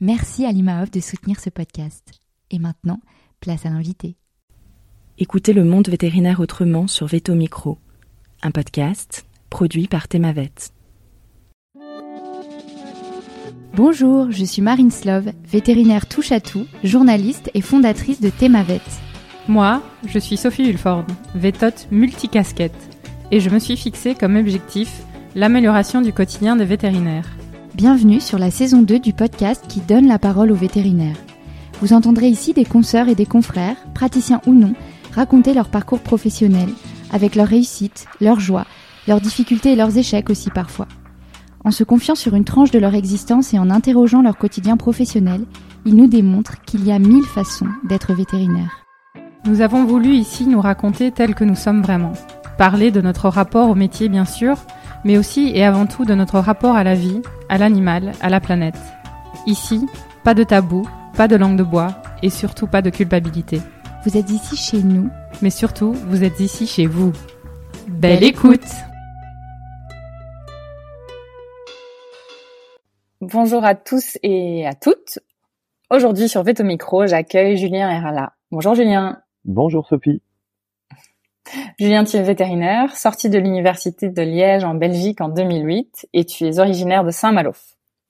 Merci à l'IMAOF de soutenir ce podcast. Et maintenant, place à l'invité. Écoutez le monde vétérinaire autrement sur Veto Micro, un podcast produit par Thémavet. Bonjour, je suis Marine Slove, vétérinaire touche à tout, journaliste et fondatrice de Thémavet. Moi, je suis Sophie Hulford, vétote multicasquette, et je me suis fixée comme objectif l'amélioration du quotidien des vétérinaires. Bienvenue sur la saison 2 du podcast qui donne la parole aux vétérinaires. Vous entendrez ici des consoeurs et des confrères, praticiens ou non, raconter leur parcours professionnel, avec leurs réussites, leurs joies, leurs difficultés et leurs échecs aussi parfois. En se confiant sur une tranche de leur existence et en interrogeant leur quotidien professionnel, ils nous démontrent qu'il y a mille façons d'être vétérinaire. Nous avons voulu ici nous raconter tel que nous sommes vraiment. Parler de notre rapport au métier bien sûr, mais aussi et avant tout de notre rapport à la vie, à l'animal, à la planète. Ici, pas de tabou, pas de langue de bois et surtout pas de culpabilité. Vous êtes ici chez nous, mais surtout, vous êtes ici chez vous. Belle, écoute Bonjour à tous et à toutes. Aujourd'hui sur Veto Micro, j'accueille Julien Herala. Bonjour Julien. Bonjour Sophie. Julien, tu es vétérinaire, sorti de l'université de Liège en Belgique en 2008 et tu es originaire de Saint-Malo.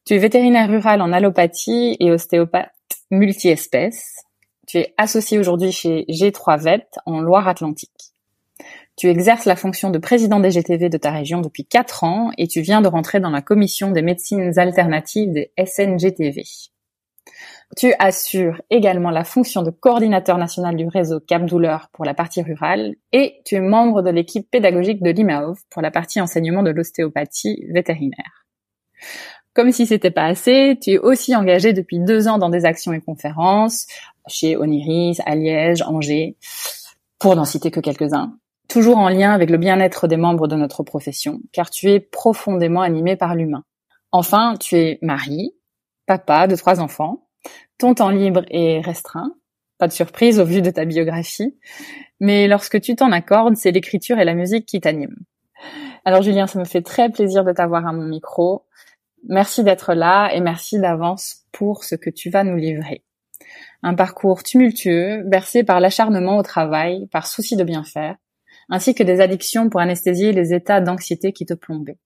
Tu es vétérinaire rural en allopathie et ostéopathe multi-espèces. Tu es associé aujourd'hui chez G3 Vet en Loire-Atlantique. Tu exerces la fonction de président des GTV de ta région depuis 4 ans et tu viens de rentrer dans la commission des médecines alternatives des SNGTV. Tu assures également la fonction de coordinateur national du réseau Cap Douleur pour la partie rurale et tu es membre de l'équipe pédagogique de l'IMAOV pour la partie enseignement de l'ostéopathie vétérinaire. Comme si c'était pas assez, tu es aussi engagé depuis deux ans dans des actions et conférences chez Oniris, à Liège, Angers, pour n'en citer que quelques-uns. Toujours en lien avec le bien-être des membres de notre profession, car tu es profondément animé par l'humain. Enfin, tu es mari, papa de trois enfants, ton temps libre est restreint, pas de surprise au vu de ta biographie, mais lorsque tu t'en accordes, c'est l'écriture et la musique qui t'animent. Alors Julien, ça me fait très plaisir de t'avoir à mon micro. Merci d'être là et merci d'avance pour ce que tu vas nous livrer. Un parcours tumultueux, bercé par l'acharnement au travail, par souci de bien faire, ainsi que des addictions pour anesthésier les états d'anxiété qui te plombaient.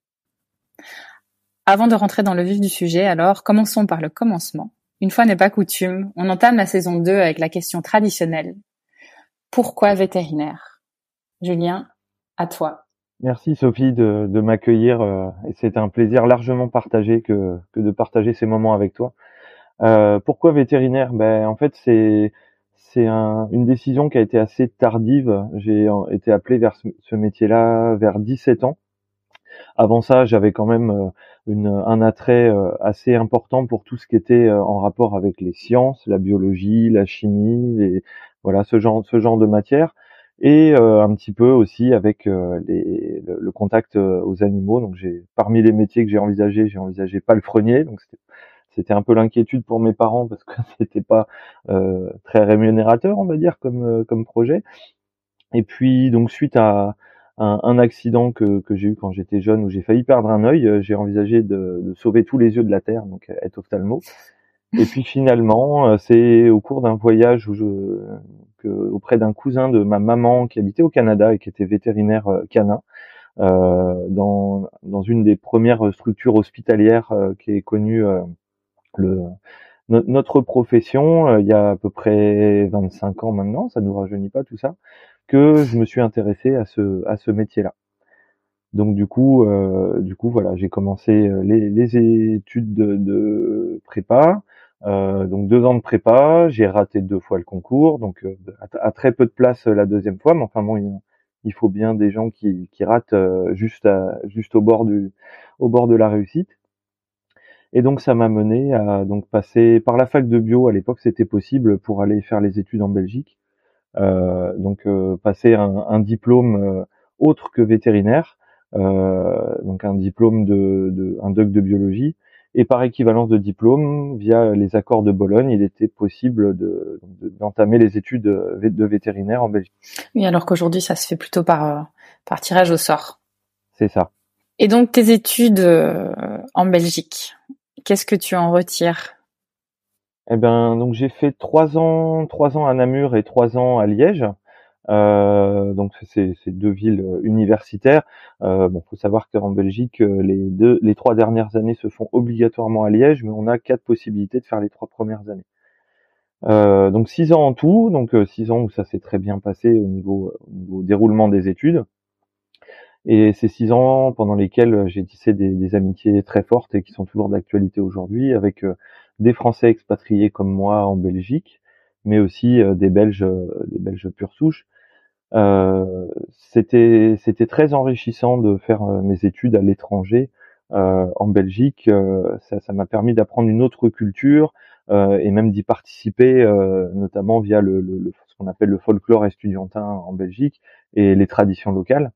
Avant de rentrer dans le vif du sujet, alors, commençons par le commencement. Une fois n'est pas coutume, on entame la saison 2 avec la question traditionnelle. Pourquoi vétérinaire? Julien, à toi. Merci Sophie de, m'accueillir euh, c'est un plaisir largement partagé que, de partager ces moments avec toi. Euh, pourquoi vétérinaire? Ben en fait c'est une décision qui a été assez tardive. J'ai été appelé vers ce, ce métier-là vers 17 ans. Avant ça, j'avais quand même euh, une, un attrait euh, assez important pour tout ce qui était euh, en rapport avec les sciences, la biologie, la chimie, et voilà ce genre ce genre de matière et un petit peu aussi avec les, le, contact aux animaux. Donc j'ai parmi les métiers que j'ai envisagé, j'ai envisagé le palefrenier, donc c'était un peu l'inquiétude pour mes parents parce que c'était pas très rémunérateur, on va dire, comme comme projet. Et puis donc suite à un, accident que, que j'ai eu quand j'étais jeune où j'ai failli perdre un œil. Euh, j'ai envisagé de, de, sauver tous les yeux de la terre, donc euh, être ophtalmo. Et puis finalement, euh, c'est au cours d'un voyage où je, que, auprès d'un cousin de ma maman qui habitait au Canada et qui était vétérinaire canin, euh, dans, dans une des premières structures hospitalières qui est connue, le notre profession, il y a à peu près 25 ans maintenant, ça nous rajeunit pas tout ça, que je me suis intéressé à ce à ce métier-là. Donc du coup, du coup voilà, j'ai commencé les, les études de, de prépa. Euh, donc deux ans de prépa, j'ai raté deux fois le concours, donc euh, à, très peu de place euh, la deuxième fois, mais enfin bon, il, faut bien des gens qui, qui ratent juste à, juste au bord du au bord de la réussite. Et donc ça m'a mené à donc passer par la fac de bio. À l'époque, c'était possible pour aller faire les études en Belgique. Donc passer un, un diplôme autre que vétérinaire, donc un diplôme de, de un doc de biologie et par équivalence de diplôme, via les accords de Bologne, il était possible d'entamer les études de vétérinaire en Belgique. Oui, alors qu'aujourd'hui, ça se fait plutôt par, euh, par tirage au sort. C'est ça. Et donc, tes études euh, en Belgique, qu'est-ce que tu en retires? Eh ben, donc j'ai fait trois ans, trois ans à Namur et trois ans à Liège. Euh, donc c'est deux villes euh, universitaires. Euh, bon, faut savoir qu'en Belgique, euh, les trois dernières années se font obligatoirement à Liège, mais on a quatre possibilités de faire les trois premières années. Donc six ans en tout, donc six ans où ça s'est très bien passé au niveau, au déroulement des études. Et ces six ans pendant lesquels j'ai tissé des, des, amitiés très fortes et qui sont toujours d'actualité aujourd'hui, avec des Français expatriés comme moi en Belgique, mais aussi des Belges, des Belges pure souche, euh, c'était très enrichissant de faire euh, mes études à l'étranger euh, en Belgique. ça m'a permis d'apprendre une autre culture et même d'y participer, notamment via ce qu'on appelle le folklore estudiantin en Belgique et les traditions locales.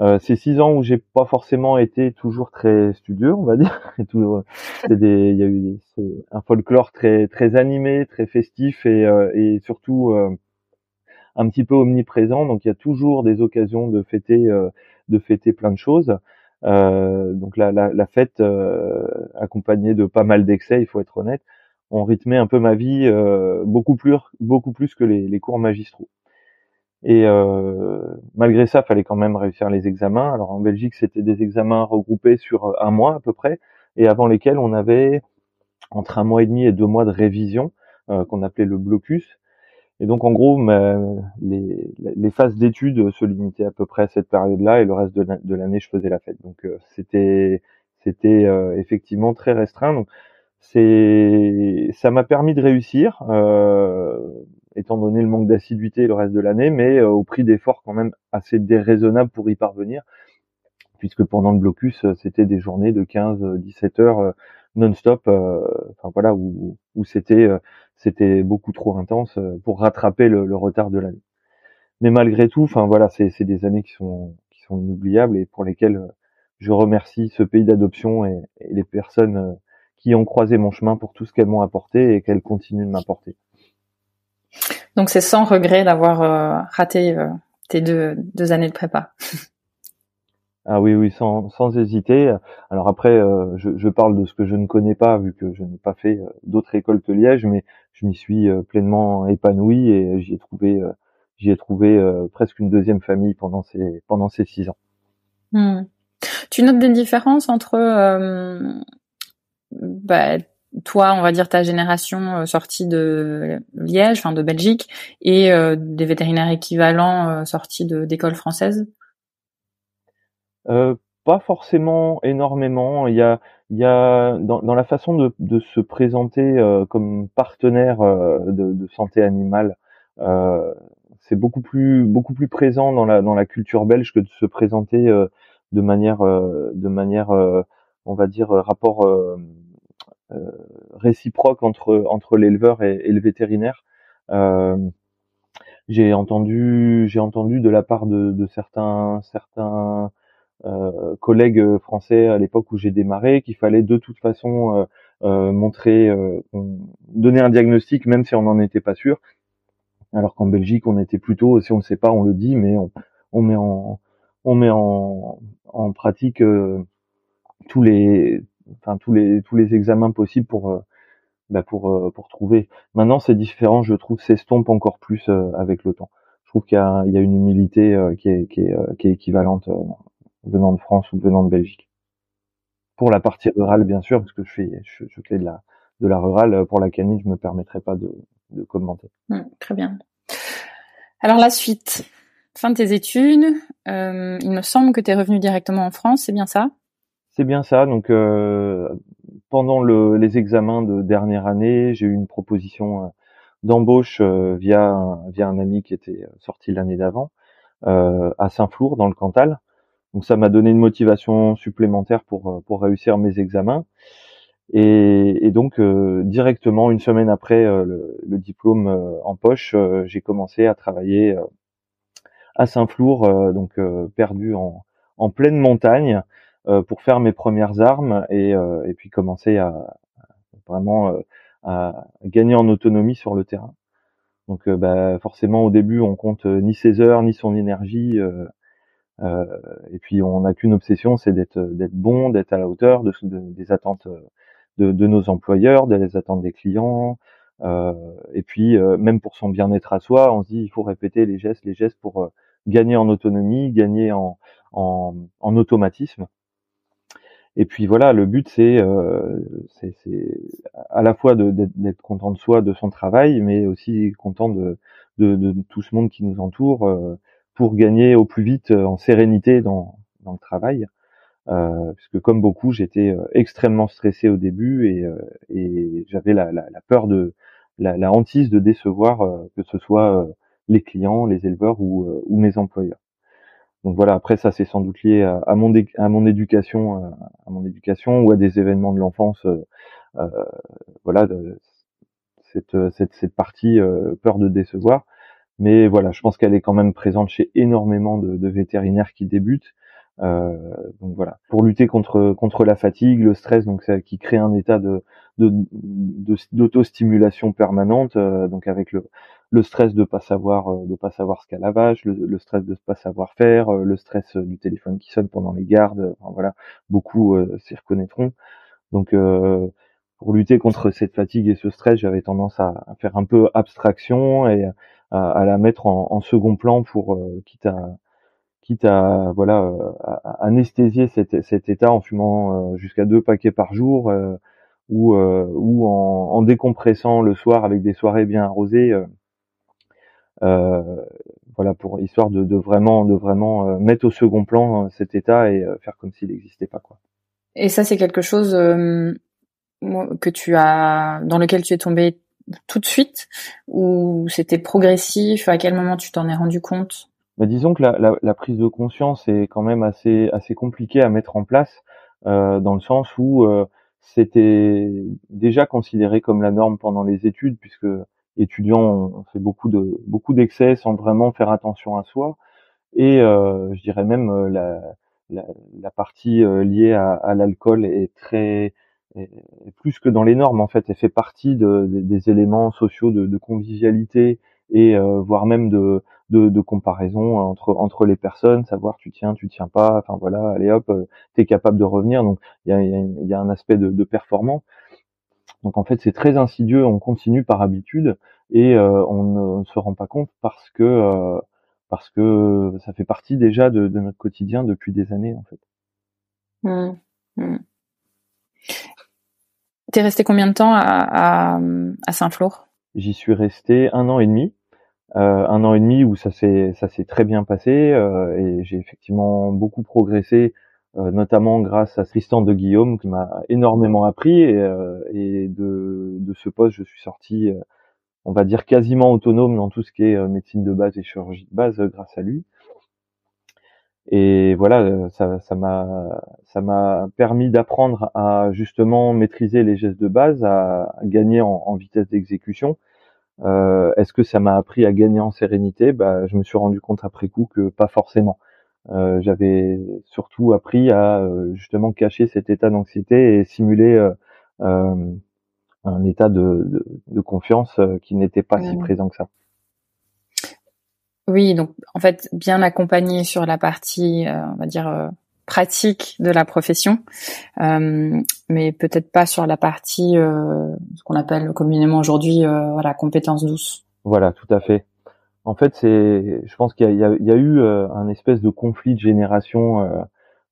Euh, ces six ans où j'ai pas forcément été toujours très studieux, on va dire, et toujours, des, il y a eu un folklore très très animé, très festif et, et surtout un petit peu omniprésent, donc il y a toujours des occasions de fêter, euh, de fêter plein de choses. Euh, donc la, la, la fête euh, accompagnée de pas mal d'excès, il faut être honnête, ont rythmé un peu ma vie euh, beaucoup plus beaucoup plus que les, les cours magistraux. Et euh, malgré ça, fallait quand même réussir les examens. Alors en Belgique, c'était des examens regroupés sur un mois à peu près, et avant lesquels on avait entre un mois et demi et deux mois de révision euh, qu'on appelait le blocus. Et donc en gros, les, les, phases d'études se limitaient à peu près à cette période-là, et le reste de l'année, je faisais la fête. Donc euh, c'était c'était euh, effectivement très restreint. Donc c'est ça m'a permis de réussir, euh, étant donné le manque d'assiduité le reste de l'année, mais au prix d'efforts quand même assez déraisonnables pour y parvenir, puisque pendant le blocus, c'était des journées de 15-17 heures non-stop, enfin voilà, où, où c'était c'était beaucoup trop intense euh, pour rattraper le, retard de l'année. Mais malgré tout, enfin voilà, c'est des années qui sont qui sont inoubliables et pour lesquelles euh, je remercie ce pays d'adoption et, les personnes euh, qui ont croisé mon chemin pour tout ce qu'elles m'ont apporté et qu'elles continuent de m'apporter. Donc c'est sans regret d'avoir raté tes deux, deux années de prépa. Ah oui, oui, sans, sans hésiter. Alors après, euh, je, je, parle de ce que je ne connais pas, vu que je n'ai pas fait euh, d'autres écoles que Liège, mais je m'y suis euh, pleinement épanoui et j'y ai trouvé, j'y ai trouvé presque une deuxième famille pendant ces pendant ces six ans. Hmm. Tu notes des différences entre bah, toi, on va dire ta génération sortie de Liège, enfin de Belgique, et des vétérinaires équivalents sortis d'écoles françaises euh, pas forcément énormément. Il y a, il y a dans, dans la façon de, de se présenter euh, comme partenaire euh, de, de, santé animale, c'est beaucoup plus beaucoup plus présent dans la dans la culture belge que de se présenter de manière de manière on va dire rapport réciproque entre entre l'éleveur et, le vétérinaire. j'ai entendu j'ai entendu de la part de, de certains certains euh, collègues français à l'époque où j'ai démarré qu'il fallait de toute façon euh, euh, montrer, donner un diagnostic même si on n'en était pas sûr. Alors qu'en Belgique, on était plutôt, si on ne sait pas, on le dit, mais on, on met en, on met en, en pratique tous les, enfin tous les tous les examens possibles pour bah pour pour trouver. Maintenant, c'est différent, je trouve, s'estompe encore plus avec le temps. Je trouve qu'il y a, y a une humilité qui est qui est, qui est équivalente venant de France ou venant de Belgique. Pour la partie rurale, bien sûr, parce que je fais, je, fais de la, de la rurale pour laquelle je me permettrai pas de, de commenter. Mmh, très bien. Alors la suite, fin de tes études, euh, il me semble que tu es revenu directement en France, c'est bien ça? C'est bien ça. Donc euh, pendant le, les examens de dernière année, j'ai eu une proposition euh, d'embauche euh, via un ami qui était sorti l'année d'avant à Saint-Flour dans le Cantal. Donc ça m'a donné une motivation supplémentaire pour réussir mes examens. Et, donc directement une semaine après le, diplôme en poche, j'ai commencé à travailler à Saint-Flour, donc perdu en, pleine montagne, pour faire mes premières armes et, et puis commencer à, vraiment à gagner en autonomie sur le terrain. Donc bah, forcément au début on compte ni ses heures ni son énergie euh, et puis on n'a qu'une obsession, c'est d'être d'être bon, d'être à la hauteur de, des attentes de, de, nos employeurs, des attentes des clients. Euh, et puis même pour son bien-être à soi, on se dit il faut répéter les gestes, les gestes pour gagner en autonomie, gagner en, en, en automatisme. Et puis voilà, le but c'est euh, à la fois d'être content de soi, de son travail, mais aussi content de, tout ce monde qui nous entoure euh, pour gagner au plus vite euh, en sérénité dans, le travail. Euh, puisque comme beaucoup, j'étais extrêmement stressé au début et, j'avais la, la, peur de la, la hantise de décevoir que ce soit les clients, les éleveurs ou mes employeurs. Donc voilà, après ça c'est sans doute lié à, mon éducation, euh, à mon éducation ou à des événements de l'enfance. Euh, euh voilà, de, cette, partie peur de décevoir. Mais voilà, je pense qu'elle est quand même présente chez énormément de, de vétérinaires qui débutent. Donc voilà, pour lutter contre la fatigue, le stress, donc ça qui crée un état de d'auto-stimulation permanente, donc avec le le stress de pas savoir euh, de pas savoir ce qu'est la vache, le, stress de pas savoir faire, euh, le stress euh, du téléphone qui sonne pendant les gardes, voilà, beaucoup s'y reconnaîtront. Donc pour lutter contre cette fatigue et ce stress, j'avais tendance à, faire un peu abstraction et à, la mettre en, second plan pour quitte à quitte à voilà à, anesthésier cet, cet, état en fumant jusqu'à deux paquets par jour ou ou en, en, décompressant le soir avec des soirées bien arrosées euh, voilà pour histoire de, de, vraiment de vraiment euh, mettre au second plan euh, cet état et faire comme s'il n'existait pas quoi. Et ça c'est quelque chose que tu as dans lequel tu es tombé tout de suite ou c'était progressif? À quel moment tu t'en es rendu compte? Bah, disons que la, la, la, prise de conscience est quand même assez assez compliquée à mettre en place euh, dans le sens où euh, c'était déjà considéré comme la norme pendant les études puisque étudiants, on fait beaucoup de beaucoup d'excès sans vraiment faire attention à soi. Et euh, je dirais même euh, la, la, la partie euh, liée à, à l'alcool est très est plus que dans les normes en fait. Elle fait partie de, des éléments sociaux de, de convivialité et euh, voire même de, de, de, comparaison entre entre les personnes, savoir tu tiens, tu tiens pas. Enfin voilà, allez hop, tu es capable de revenir. Donc il y a, y y a un aspect de, de performance. Donc en fait, c'est très insidieux, on continue par habitude et euh, on ne se rend pas compte parce que euh, parce que ça fait partie déjà de, notre quotidien depuis des années en fait. Mmh. Mmh. T'es resté combien de temps à, à, Saint-Flour? J'y suis resté un an et demi. Euh, un an et demi où ça s'est ça s'est très bien passé et j'ai effectivement beaucoup progressé euh, notamment grâce à Tristan de Guillaume qui m'a énormément appris et, euh, de, ce poste je suis sorti euh, on va dire quasiment autonome dans tout ce qui est médecine de base et chirurgie de base grâce à lui. Et voilà ça m'a permis d'apprendre à justement maîtriser les gestes de base à, gagner en, vitesse d'exécution. Euh, est-ce que ça m'a appris à gagner en sérénité? Bah, je me suis rendu compte après coup que pas forcément euh, j'avais surtout appris à euh, justement cacher cet état d'anxiété et simuler euh, un état de, de, confiance qui n'était pas si présent que ça. Oui, donc en fait bien accompagné sur la partie, on va dire pratique de la profession, euh, mais peut-être pas sur la partie euh, ce qu'on appelle communément aujourd'hui euh, voilà compétence douce. Voilà, tout à fait en fait, c'est, je pense qu'il y, y a, eu euh, un espèce de conflit de génération euh,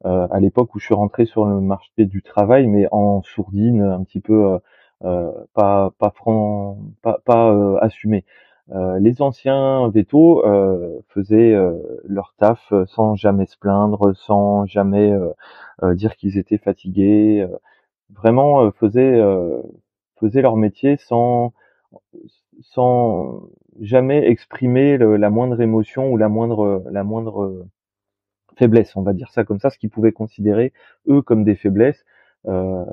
euh, à l'époque où je suis rentré sur le marché du travail, mais en sourdine, un petit peu pas pas franc, pas, pas assumé. les anciens vétos faisaient leur taf sans jamais se plaindre, sans jamais dire qu'ils étaient fatigués. vraiment faisaient faisaient leur métier sans sans jamais exprimer la moindre émotion ou la moindre la moindre faiblesse, on va dire ça comme ça, ce qu'ils pouvaient considérer eux comme des faiblesses. Euh,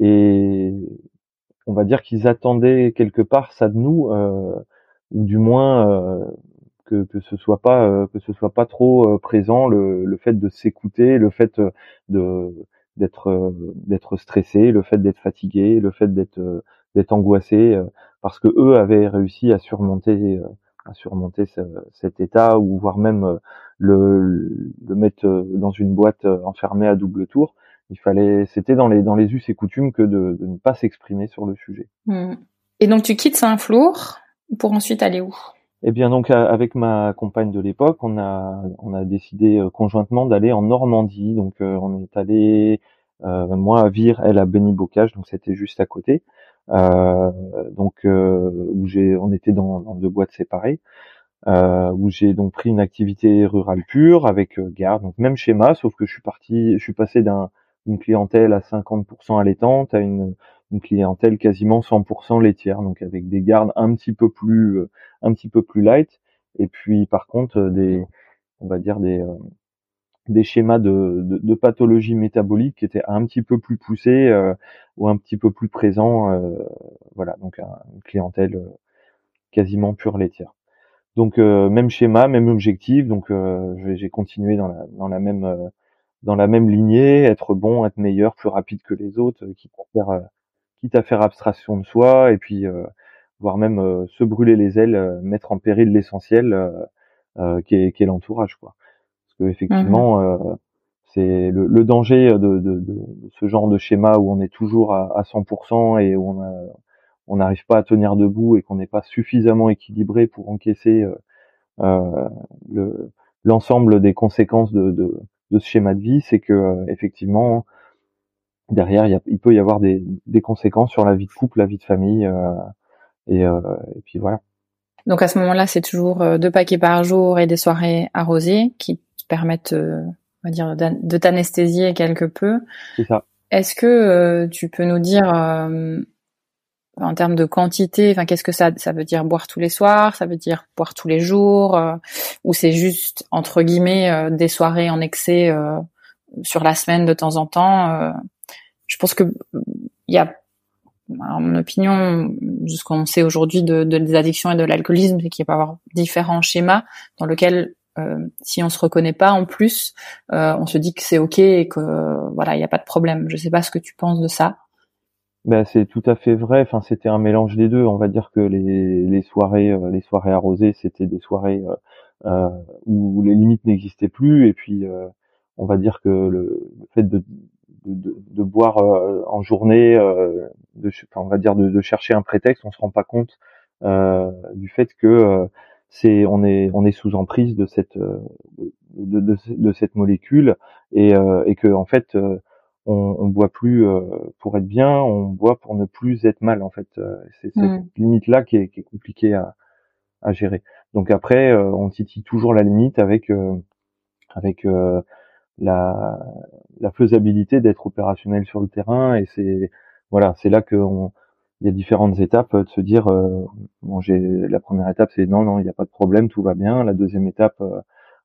et on va dire qu'ils attendaient quelque part ça de nous, euh, ou du moins euh, que, que ce soit pas euh, que ce soit pas trop euh, présent le, le fait de s'écouter, le fait de d'être d'être stressé, le fait d'être fatigué, le fait d'être d'être angoissé, parce que eux avaient réussi à surmonter à surmonter cet état ou voire même le, le mettre dans une boîte enfermée à double tour. Il fallait, c'était dans les dans les us et coutumes que de, de ne pas s'exprimer sur le sujet. Hmm. Et donc tu quittes Saint-Flour pour ensuite aller où? Eh bien donc avec ma compagne de l'époque, on a on a décidé conjointement d'aller en Normandie. Donc on est allé euh, moi à Vire, elle à Béni-Bocage, donc c'était juste à côté. Euh, donc euh, où j'ai, on était dans, dans, deux boîtes séparées. Euh, où j'ai donc pris une activité rurale pure avec euh, garde, donc même schéma, sauf que je suis parti, je suis passé d'une clientèle à 50% allaitante à une, une, clientèle quasiment 100% laitière, donc avec des gardes un petit peu plus, euh, un petit peu plus light, et puis par contre des, on va dire des, des schémas de, de, de, pathologie métabolique qui étaient un petit peu plus poussés euh, ou un petit peu plus présents. Euh, voilà, donc une clientèle quasiment pure laitière. Donc euh, même schéma, même objectif. Donc euh, j'ai continué dans la, même euh, dans la même lignée, être bon, être meilleur, plus rapide que les autres, quitte à faire quitte à faire abstraction de soi et puis voire même se brûler les ailes, mettre en péril l'essentiel qui est, qui est l'entourage quoi. Parce que effectivement mmh c'est le, le, danger de, de, de, ce genre de schéma où on est toujours à, à 100% et où on a on n'arrive pas à tenir debout et qu'on n'est pas suffisamment équilibré pour encaisser euh, euh l'ensemble des conséquences de, de, de, ce schéma de vie, c'est que euh, effectivement derrière il, il, peut y avoir des, des, conséquences sur la vie de couple, la vie de famille euh, et, et, puis voilà. Donc à ce moment-là, c'est toujours deux paquets par jour et des soirées arrosées qui permettent, on va dire, de t'anesthésier quelque peu. C'est ça. Est-ce que tu peux nous dire en termes de quantité, enfin qu'est-ce que ça ça veut dire boire tous les soirs, ça veut dire boire tous les jours, euh, ou c'est juste entre guillemets euh, des soirées en excès euh, sur la semaine de temps en temps. je pense que il y a, en mon opinion, ce qu'on sait aujourd'hui de, de, des addictions et de l'alcoolisme, c'est qu'il peut y avoir différents schémas dans lesquels si on se reconnaît pas en plus, on se dit que c'est ok et que voilà il n'y a pas de problème. Je sais pas ce que tu penses de ça. Ben, c'est tout à fait vrai. Enfin, c'était un mélange des deux. On va dire que les, les soirées, euh, les soirées arrosées, c'était des soirées euh, euh où les limites n'existaient plus. Et puis, euh, on va dire que le, fait de, de, de boire en journée, de, enfin, on va dire de, de, chercher un prétexte, on se rend pas compte du fait que c'est on est on est sous emprise de cette de, de, de cette molécule et, et que en fait on, on boit plus euh, pour être bien, on boit pour ne plus être mal en fait. Euh, c'est cette mm. limite là qui est, qui est compliquée à, à, gérer. Donc après, euh, on titille toujours la limite avec avec la, la faisabilité d'être opérationnel sur le terrain et c'est voilà, c'est là que il y a différentes étapes de se dire bon j'ai la première étape c'est non non il n'y a pas de problème tout va bien. La deuxième étape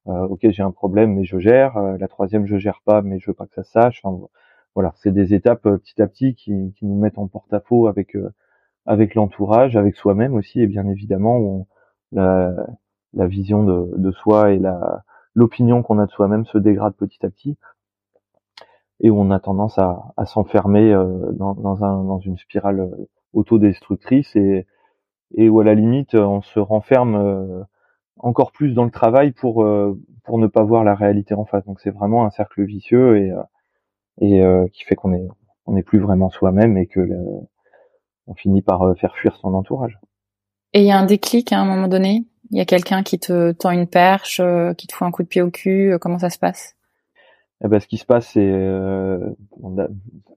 ok j'ai un problème mais je gère. La troisième je gère pas mais je veux pas que ça sache. Enfin, voilà, c'est des étapes euh, petit à petit qui, qui nous mettent en porte-à-faux avec euh, avec l'entourage, avec soi-même aussi, et bien évidemment où la, la vision de, de soi et la l'opinion qu'on a de soi-même se dégrade petit à petit. Et on a tendance à, à s'enfermer euh, dans, dans, un, dans une spirale autodestructrice et, et où à la limite on se renferme encore plus dans le travail pour pour ne pas voir la réalité en face. Donc c'est vraiment un cercle vicieux et et euh, qui fait qu'on est on n'est plus vraiment soi-même et que on finit par euh, faire fuir son entourage. Et il y a un déclic hein, à un moment donné? Il y a quelqu'un qui te tend une perche, euh, qui te fout un coup de pied au cul. comment ça se passe? Eh ben, ce qui se passe, c'est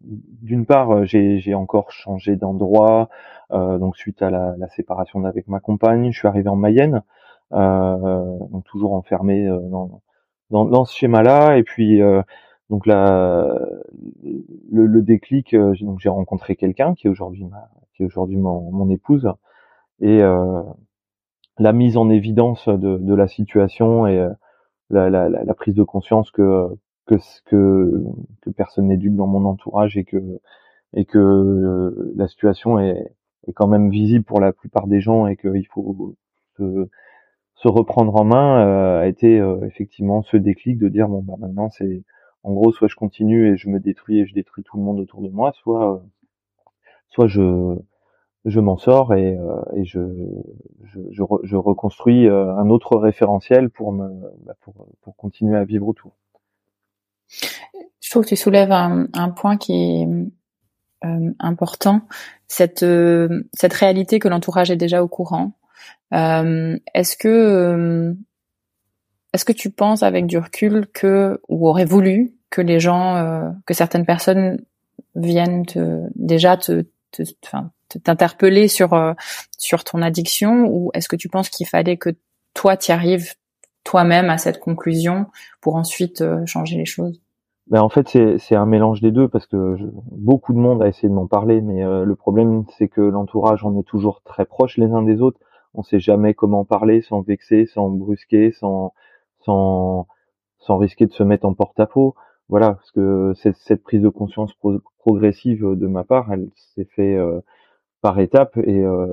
d'une part, j'ai encore changé d'endroit, donc suite à la, la séparation avec ma compagne, je suis arrivé en Mayenne, donc toujours enfermé dans, dans, dans ce schéma-là, et puis donc là, le, le déclic, donc j'ai rencontré quelqu'un qui est aujourd'hui qui est aujourd'hui mon, mon, épouse, et la mise en évidence de, de la situation et la, la, la, prise de conscience que que que, personne n'est dupe dans mon entourage et que et que euh, la situation est, est quand même visible pour la plupart des gens et qu'il faut se, se, reprendre en main euh, a été euh, effectivement ce déclic de dire bon bah maintenant c'est en gros soit je continue et je me détruis et je détruis tout le monde autour de moi soit soit je je m'en sors et, et je, je, je, je, reconstruis un autre référentiel pour me bah, pour, pour continuer à vivre autour. Je trouve que tu soulèves un, un point qui est euh, important, cette euh, cette réalité que l'entourage est déjà au courant. Euh, est-ce que euh, est-ce que tu penses avec du recul que ou aurait voulu que les gens, euh, que certaines personnes viennent te, déjà te, te, t'interpeller sur sur ton addiction? Ou est-ce que tu penses qu'il fallait que toi t'y arrives toi-même à cette conclusion pour ensuite changer les choses? Ben en fait, c'est un mélange des deux parce que beaucoup de monde a essayé de m'en parler, mais euh, le problème, c'est que l'entourage, on est toujours très proches les uns des autres. On sait jamais comment parler sans vexer, sans brusquer, sans sans sans risquer de se mettre en porte-à-faux. Voilà, parce que cette, cette prise de conscience progressive de ma part, elle s'est fait euh, par étapes et euh,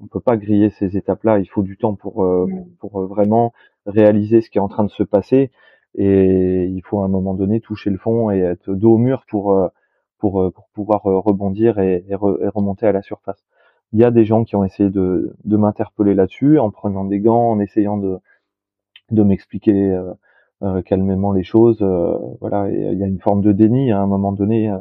on peut pas griller ces étapes-là. Il faut du temps pour euh, mmh. pour vraiment réaliser ce qui est en train de se passer et il faut à un moment donné toucher le fond et être dos au mur pour euh, pour, euh, pour pouvoir euh, rebondir et, et, remonter à la surface. Il y a des gens qui ont essayé de, de m'interpeller là-dessus en prenant des gants, en essayant de, de m'expliquer euh, calmement les choses. voilà, et il y a une forme de déni à un moment donné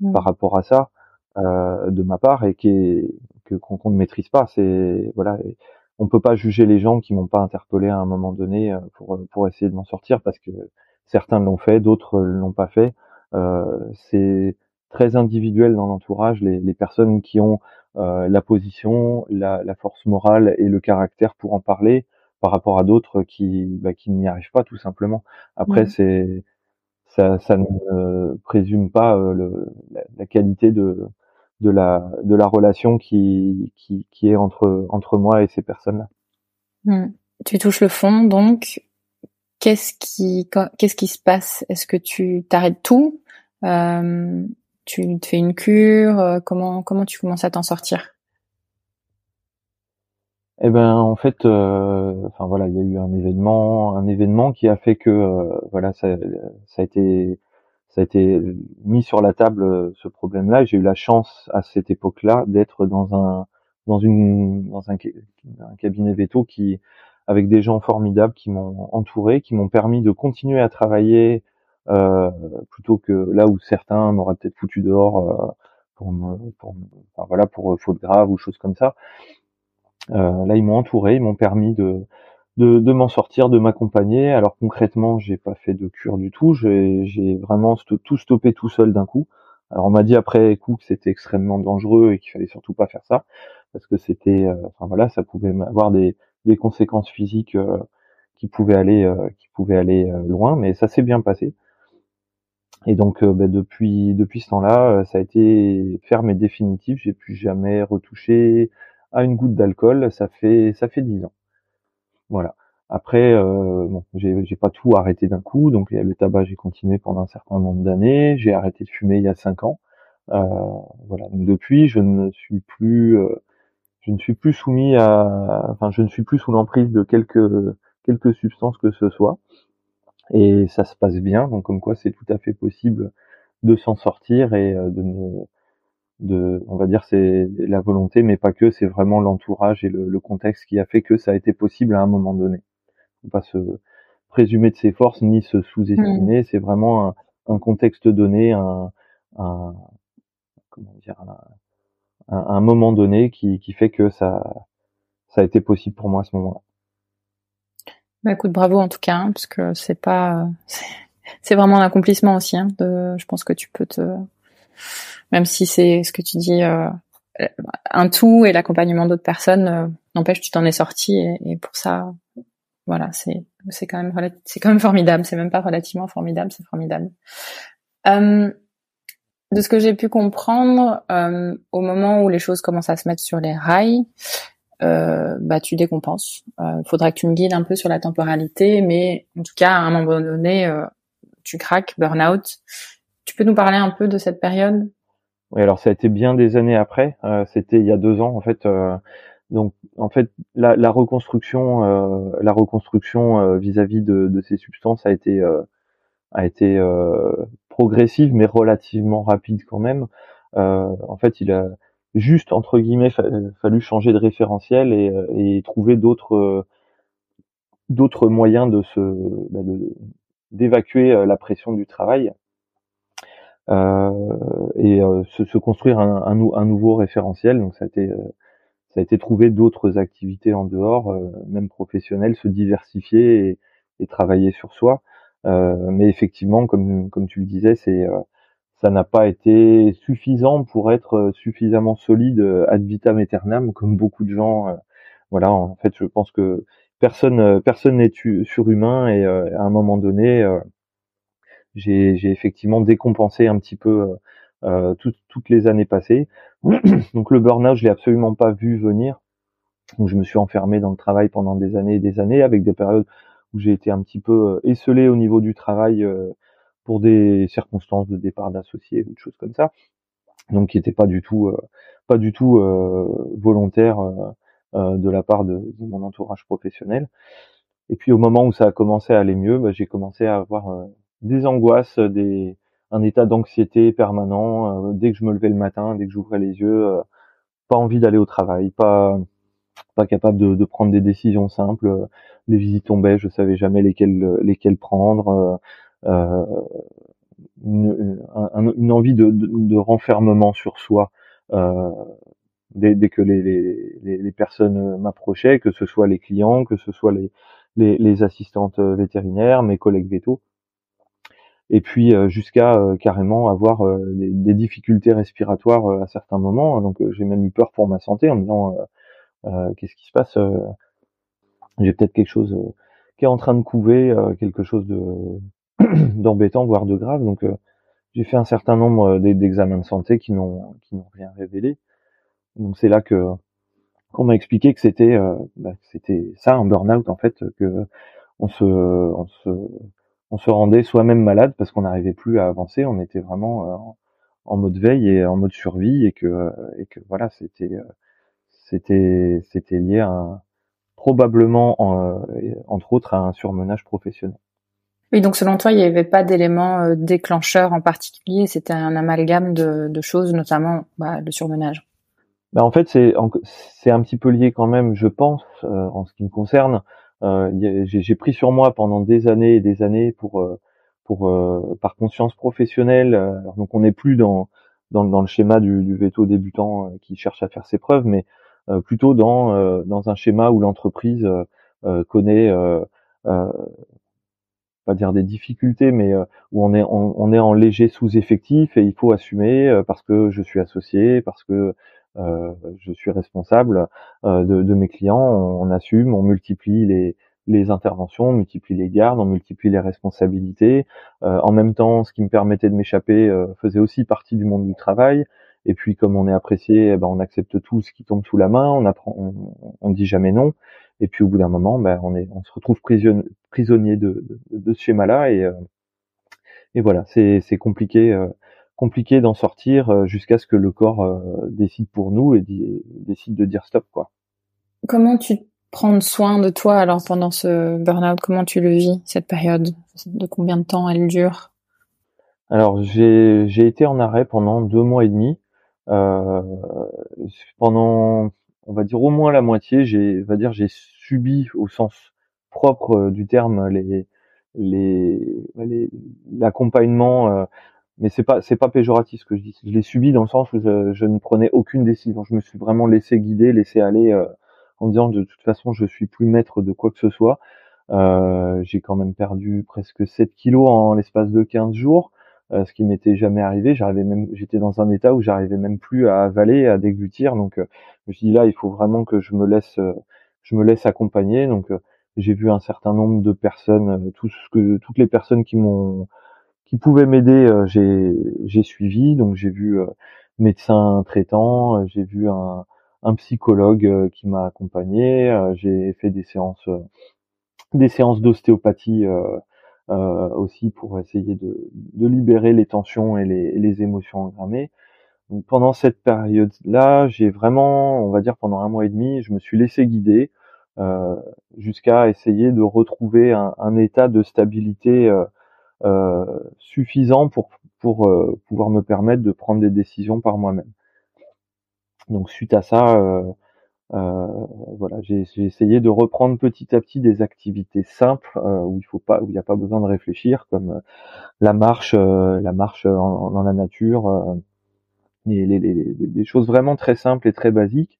mmh. par rapport à ça de ma part et qui est, que qu'on ne maîtrise pas. C'est voilà. Et, on peut pas juger les gens qui m'ont pas interpellé à un moment donné euh, pour euh, pour essayer de m'en sortir parce que certains l'ont fait, d'autres l'ont pas fait. Euh, c'est très individuel dans l'entourage les, les, personnes qui ont euh, la position, la, la, force morale et le caractère pour en parler par rapport à d'autres qui bah, qui n'y arrivent pas tout simplement. Après c'est ça, ça ne présume pas le, la, qualité de de la de la relation qui qui, qui est entre entre moi et ces personnes-là. Hmm. Tu touches le fond, donc qu'est-ce qui qu'est-ce qui se passe? Est-ce que tu t'arrêtes tout? Euh, Tu te fais une cure? Euh, Comment comment tu commences à t'en sortir? Eh ben en fait, euh, enfin voilà, il y a eu un événement, un événement qui a fait que euh, voilà ça ça a été ça a été mis sur la table euh, ce problème-là. J'ai eu la chance à cette époque-là d'être dans un dans une dans un, un, cabinet veto qui avec des gens formidables qui m'ont entouré, qui m'ont permis de continuer à travailler euh, plutôt que là où certains m'auraient peut-être foutu dehors euh, pour, me, pour voilà pour euh, faute grave ou choses comme ça. Euh, là, ils m'ont entouré, ils m'ont permis de de, m'en sortir, de m'accompagner. Alors concrètement, j'ai pas fait de cure du tout. J'ai vraiment tout stoppé tout seul d'un coup. Alors on m'a dit après coup que c'était extrêmement dangereux et qu'il fallait surtout pas faire ça parce que c'était, euh, enfin voilà, ça pouvait avoir des, des conséquences physiques euh, qui pouvaient aller, euh, qui pouvaient aller loin. Mais ça s'est bien passé. Et donc bah, depuis depuis ce temps-là, ça a été ferme et définitif. J'ai plus jamais retouché à une goutte d'alcool. Ça fait ça fait dix ans. Voilà. Après, euh, bon, j'ai pas tout arrêté d'un coup, donc le tabac j'ai continué pendant un certain nombre d'années. J'ai arrêté de fumer il y a cinq ans. Euh, voilà. Depuis, je ne suis plus, euh, je ne suis plus soumis à, enfin, je ne suis plus sous l'emprise de quelques quelques substances que ce soit. Et ça se passe bien. Donc comme quoi, c'est tout à fait possible de s'en sortir et euh, de ne de, on va dire, c'est la volonté, mais pas que, c'est vraiment l'entourage et le, contexte qui a fait que ça a été possible à un moment donné. Faut pas se présumer de ses forces ni se sous-estimer. Mmh. C'est vraiment un, contexte donné, un, un comment dire, un, un, moment donné qui, qui fait que ça, ça a été possible pour moi à ce moment-là. Bah écoute, bravo en tout cas, hein, parce que c'est pas, c'est vraiment l'accomplissement aussi. Hein, de, je pense que tu peux te, même si c'est ce que tu dis, euh, un tout et l'accompagnement d'autres personnes, euh, n'empêche tu t'en es sorti et, et, pour ça, voilà, c'est c'est quand même c'est quand même formidable. C'est même pas relativement formidable, c'est formidable. Euh, de ce que j'ai pu comprendre, euh, au moment où les choses commencent à se mettre sur les rails, euh, bah tu décompenses. Euh, faudra que tu me guides un peu sur la temporalité, mais en tout cas à un moment donné, euh, tu craques, burn-out. Tu peux nous parler un peu de cette période? Oui, alors ça a été bien des années après. Euh, C'était il y a deux ans en fait. donc en fait la, la reconstruction, la reconstruction vis-à-vis de, de, ces substances a été a été progressive mais relativement rapide quand même. en fait, il a juste entre guillemets fallu changer de référentiel et, euh, et trouver d'autres euh, d'autres moyens de se bah, d'évacuer euh, la pression du travail euh, et se, se, construire un, un, un, nouveau référentiel. Donc ça a été ça a été trouver d'autres activités en dehors, même professionnelles, se diversifier et, et travailler sur soi. mais effectivement, comme comme tu le disais, c'est ça n'a pas été suffisant pour être euh, suffisamment solide euh, ad vitam aeternam comme beaucoup de gens. Euh, voilà, en fait, je pense que personne personne n'est surhumain et à un moment donné, j'ai effectivement décompensé un petit peu toutes les années passées. Donc le burn-out, je l'ai absolument pas vu venir. Donc je me suis enfermé dans le travail pendant des années et des années, avec des périodes où j'ai été un petit peu esselé au niveau du travail pour des circonstances de départ d'associés ou de choses comme ça, donc qui n'étaient pas du tout, euh, pas du tout euh, volontaires euh, de la part de, mon entourage professionnel. Et puis au moment où ça a commencé à aller mieux, bah, j'ai commencé à avoir des angoisses, des, un état d'anxiété permanent. dès que je me levais le matin, dès que j'ouvrais les yeux, pas envie d'aller au travail, pas pas capable de, de, prendre des décisions simples. Les visites tombaient, je savais jamais lesquelles prendre. Euh, une, une, envie de, renfermement sur soi euh, dès, que les, personnes m'approchaient, que ce soit les clients, que ce soit les, les, les assistantes vétérinaires, mes collègues vétos et puis jusqu'à carrément avoir des, des, difficultés respiratoires à certains moments. Donc j'ai même eu peur pour ma santé en me disant euh, qu'est-ce qui se passe J'ai peut-être quelque chose qui est en train de couver, quelque chose de, d'embêtant, voire de grave. Donc, euh, j'ai fait un certain nombre euh, d'examens de santé qui n'ont qui n'ont rien révélé. Donc, c'est là que qu'on m'a expliqué que c'était euh, bah, c'était ça un burn-out en fait, que on se on se on se rendait soi-même malade parce qu'on n'arrivait plus à avancer. On était vraiment en mode veille et en mode survie et que et que voilà c'était c'était c'était lié à probablement entre autres à un surmenage professionnel. Oui, donc selon toi, il n'y avait pas d'élément euh, déclencheur en particulier, c'était un amalgame de, de choses, notamment bah, le surmenage. Bah en fait, c'est c'est un petit peu lié quand même, je pense, euh, en ce qui me concerne. Euh, j'ai pris sur moi pendant des années et des années pour euh, pour par conscience professionnelle. donc on n'est plus dans, dans, dans le schéma du, du veto débutant qui cherche à faire ses preuves, mais plutôt dans dans un schéma où l'entreprise connaît pas dire des difficultés, mais euh, où on est on, est en léger sous-effectif et il faut assumer euh, parce que je suis associé, parce que euh, je suis responsable de, de, mes clients, on, assume, on multiplie les les interventions, on multiplie les gardes, on multiplie les responsabilités. en même temps, ce qui me permettait de m'échapper faisait aussi partie du monde du travail. Et puis, comme on est apprécié, eh ben, on accepte tout ce qui tombe sous la main. On apprend, on, on dit jamais non. Et puis au bout d'un moment, ben, on, est, on se retrouve prisonnier de, de, de ce schéma-là. Et, euh, et voilà, c'est compliqué, euh, compliqué d'en sortir euh, jusqu'à ce que le corps décide pour nous et décide de dire stop. quoi. Comment tu prends soin de toi alors pendant ce burn-out? Comment tu le vis, cette période? De combien de temps elle dure? Alors j'ai été en arrêt pendant deux mois et demi. Euh, pendant on va dire au moins la moitié, j'ai, va dire, j'ai subi au sens propre euh, du terme les, les, l'accompagnement, euh, mais c'est pas, c'est pas péjoratif ce que je dis. Je l'ai subi dans le sens où je, ne prenais aucune décision. Je me suis vraiment laissé guider, laissé aller, euh, en disant de toute façon, je suis plus maître de quoi que ce soit. j'ai quand même perdu presque 7 kilos en l'espace de 15 jours, ce qui m'était jamais arrivé. J'arrivais même, j'étais dans un état où j'arrivais même plus à avaler, à déglutir. Donc, je me suis là, il faut vraiment que je me laisse, je me laisse accompagner. Donc, j'ai vu un certain nombre de personnes, tout ce que, toutes les personnes qui m'ont qui pouvaient m'aider, j'ai j'ai suivi. Donc j'ai vu médecin traitant, j'ai vu un, un psychologue qui m'a accompagné, j'ai fait des séances des séances d'ostéopathie euh, aussi pour essayer de, de, libérer les tensions et les, les émotions engrammées. Donc pendant cette période-là, j'ai vraiment, on va dire pendant un mois et demi, je me suis laissé guider euh, jusqu'à essayer de retrouver un, un état de stabilité euh, euh suffisant pour pour euh, pouvoir me permettre de prendre des décisions par moi-même. Donc suite à ça, euh, voilà, j'ai essayé de reprendre petit à petit des activités simples où il faut pas, où il n'y a pas besoin de réfléchir, comme la marche, la marche dans la nature, des choses vraiment très simples et très basiques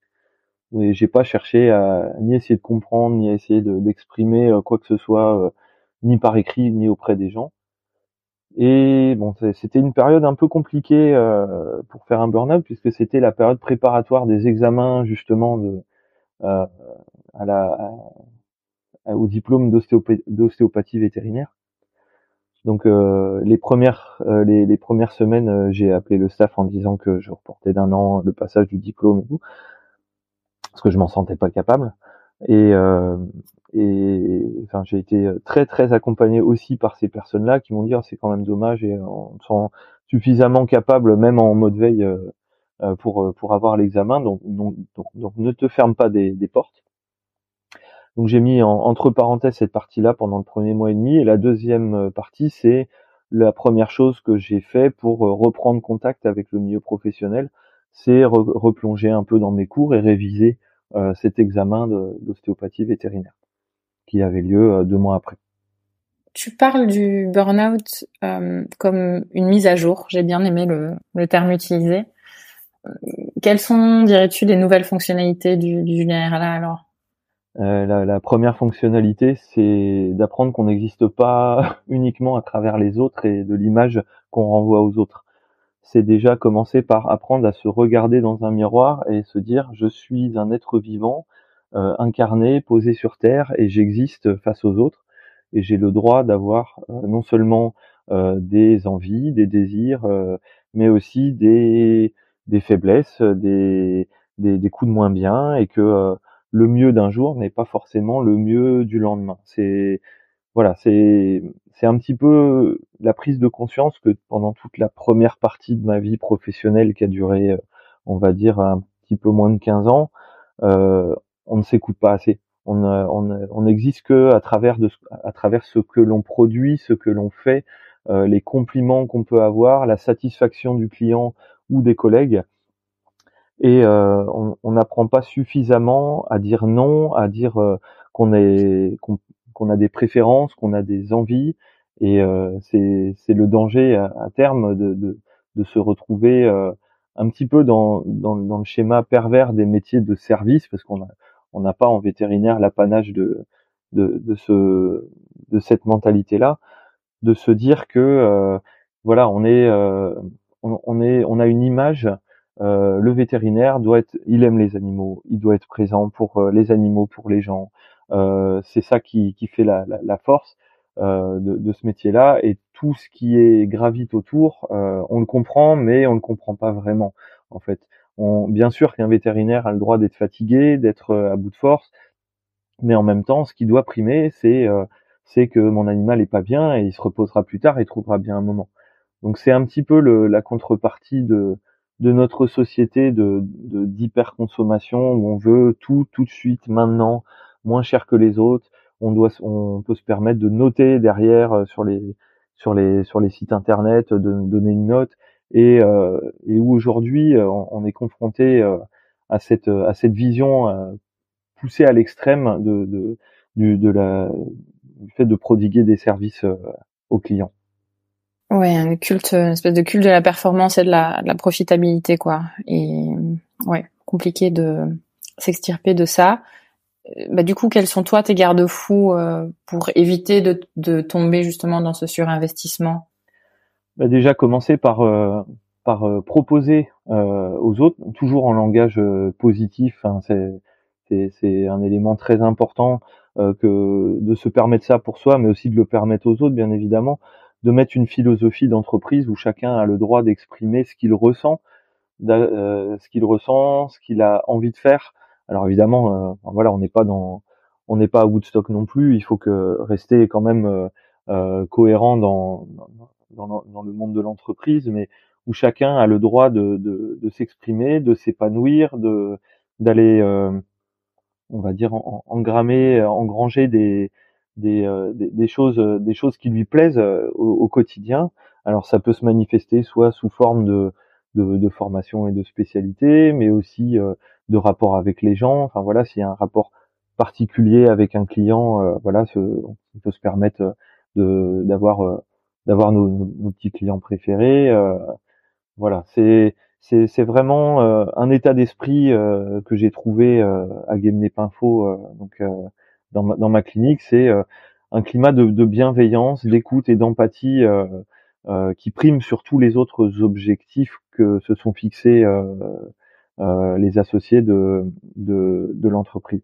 et j'ai pas cherché à ni essayer de comprendre ni à essayer d'exprimer euh, quoi que ce soit euh, ni par écrit ni auprès des gens et bon c'était une période un peu compliquée euh, pour faire un burn-out puisque c'était la période préparatoire des examens justement de à la au diplôme d'ostéopathie vétérinaire donc les premières les, les, premières semaines j'ai appelé le staff en disant que je reportais d'un an le passage du diplôme et tout parce que je m'en sentais pas capable. Et, euh, et enfin, j'ai été très très accompagné aussi par ces personnes-là qui m'ont dit oh, c'est quand même dommage et on se sent suffisamment capable même en mode veille euh, euh, pour pour avoir l'examen. Donc, donc, donc, ne te ferme pas des, des portes. Donc j'ai mis en, entre parenthèses cette partie-là pendant le premier mois et demi et la deuxième partie c'est la première chose que j'ai fait pour reprendre contact avec le milieu professionnel, c'est replonger un peu dans mes cours et réviser euh, cet examen d'ostéopathie vétérinaire qui avait lieu euh, deux mois après. Tu parles du burn-out euh, comme une mise à jour. J'ai bien aimé le, le terme utilisé. Quelles sont, dirais-tu, les nouvelles fonctionnalités du, du RLA alors? Euh, la, la, première fonctionnalité, c'est d'apprendre qu'on n'existe pas uniquement à travers les autres et de l'image qu'on renvoie aux autres c'est déjà commencer par apprendre à se regarder dans un miroir et se dire je suis un être vivant, euh, incarné, posé sur terre et j'existe face aux autres et j'ai le droit d'avoir euh, non seulement euh, des envies, des désirs, mais aussi des, des faiblesses, des, des, des, coups de moins bien et que le mieux d'un jour n'est pas forcément le mieux du lendemain. C'est voilà, c'est c'est un petit peu la prise de conscience que pendant toute la première partie de ma vie professionnelle qui a duré, euh, on va dire, un petit peu moins de 15 ans, euh, on ne s'écoute pas assez. On, on, n'existe que à travers de à travers ce que l'on produit, ce que l'on fait, euh, les compliments qu'on peut avoir, la satisfaction du client ou des collègues. Et on n'apprend pas suffisamment à dire non, à dire qu'on est qu'on a des préférences, qu'on a des envies, et euh, c'est le danger à, terme de, de, de, se retrouver euh, un petit peu dans, dans, dans, le schéma pervers des métiers de service, parce qu'on a on n'a pas en vétérinaire l'apanage de, de, ce, de cette mentalité-là, de se dire que euh, voilà, on est, euh, on, est, on a une image. Euh, le vétérinaire doit être, il aime les animaux, il doit être présent pour les animaux, pour les gens. C'est ça qui, qui fait la, la, force de, ce métier-là. Et tout ce qui est gravite autour, on le comprend, mais on le comprend pas vraiment. En fait, on, bien sûr qu'un vétérinaire a le droit d'être fatigué, d'être à bout de force, mais en même temps, ce qui doit primer, c'est c'est que mon animal est pas bien et il se reposera plus tard et trouvera bien un moment. Donc c'est un petit peu le, la contrepartie de, notre société de d'hyperconsommation où on veut tout tout de suite maintenant moins cher que les autres. On doit, on peut se permettre de noter derrière euh, sur les sur les sur les sites internet, de donner une note et, euh, et où aujourd'hui euh, on, est confronté à cette à cette vision poussée à l'extrême de, de du de la du fait de prodiguer des services aux clients. Ouais, un culte, une espèce de culte de la performance et de la, de la profitabilité, quoi. Et ouais, compliqué de s'extirper de ça bah, du coup, quels sont toi tes garde-fous pour éviter de, de, tomber justement dans ce surinvestissement? Déjà, commencer par par proposer aux autres, toujours en langage positif. Hein, c'est un élément très important que de se permettre ça pour soi, mais aussi de le permettre aux autres, bien évidemment de mettre une philosophie d'entreprise où chacun a le droit d'exprimer ce qu'il ressent, euh, ce qu'il ressent, ce qu'il a envie de faire. Alors évidemment, euh, voilà, on n'est pas dans, on n'est pas à Woodstock non plus. Il faut que rester quand même euh, cohérent dans, dans, dans, le monde de l'entreprise, mais où chacun a le droit de, de, de s'exprimer, de s'épanouir, de d'aller, on va dire, engrammer, engranger des euh, des, des, choses euh, des choses qui lui plaisent euh, au, quotidien. Alors ça peut se manifester soit sous forme de, de, de formation et de spécialité, mais aussi de rapport avec les gens. Enfin voilà, s'il y a un rapport particulier avec un client, voilà, on peut se permettre de d'avoir d'avoir nos, nos, petits clients préférés. voilà, c'est c'est vraiment un état d'esprit que j'ai trouvé à Guémené Pinfo. donc dans ma, dans ma clinique, c'est euh, un climat de, de bienveillance, d'écoute et d'empathie euh, euh, qui prime sur tous les autres objectifs que se sont fixés les associés de, de, de l'entreprise.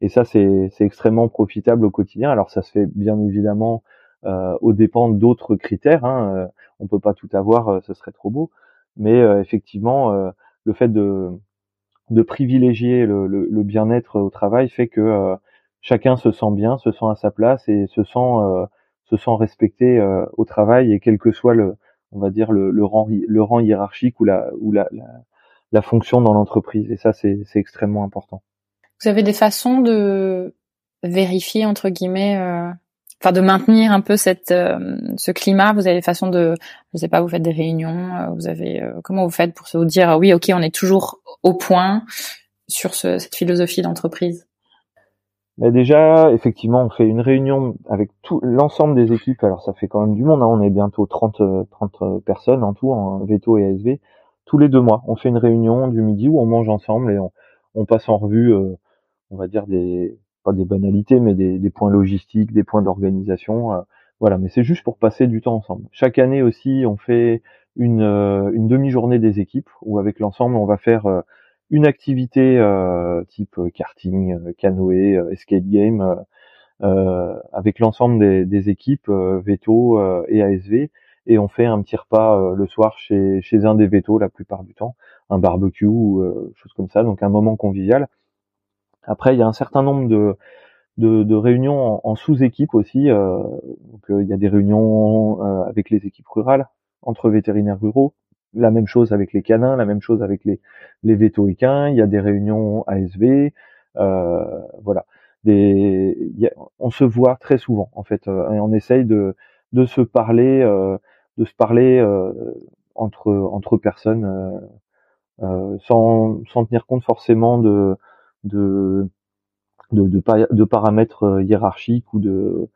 Et ça, c'est extrêmement profitable au quotidien. Alors, ça se fait bien évidemment euh, aux dépens d'autres critères. Hein. On peut pas tout avoir, ce serait trop beau. Mais effectivement, le fait de, de privilégier le, le, le bien-être au travail fait que chacun se sent bien, se sent à sa place et se sent euh, se sent respecté euh, au travail et quel que soit le on va dire le, le rang le rang hiérarchique ou la ou la, la, la fonction dans l'entreprise et ça c'est c'est extrêmement important. Vous avez des façons de vérifier entre guillemets euh, enfin de maintenir un peu cette ce climat vous avez des façons de je sais pas vous faites des réunions vous avez comment vous faites pour se dire oui OK on est toujours au point sur ce, cette philosophie d'entreprise? Mais déjà, effectivement, on fait une réunion avec tout l'ensemble des équipes. Alors ça fait quand même du monde, hein. on est bientôt 30, 30 euh, personnes en tout, en veto et ASV. Tous les deux mois, on fait une réunion du midi où on mange ensemble et on, on passe en revue, euh, on va dire des pas des banalités, mais des, des points logistiques, des points d'organisation. Euh, voilà, mais c'est juste pour passer du temps ensemble. Chaque année aussi, on fait une, une demi-journée des équipes où avec l'ensemble, on va faire une activité euh, type euh, karting, euh, canoë, escape game, avec l'ensemble des, des équipes Veto et ASV, et on fait un petit repas le soir chez, chez un des Veto la plupart du temps, un barbecue ou chose comme ça, donc un moment convivial. Après, il y a un certain nombre de, de, de réunions en, sous-équipe aussi. donc, il y a des réunions avec les équipes rurales, entre vétérinaires ruraux, la même chose avec les canins, la même chose avec les, les vétoïcains, il y a des réunions ASV, euh, voilà. Des, on se voit très souvent en fait, euh, et on essaye de, de se parler, euh, de se parler euh, entre entre personnes euh, sans, sans tenir compte forcément de de de, de, de paramètres hiérarchiques ou de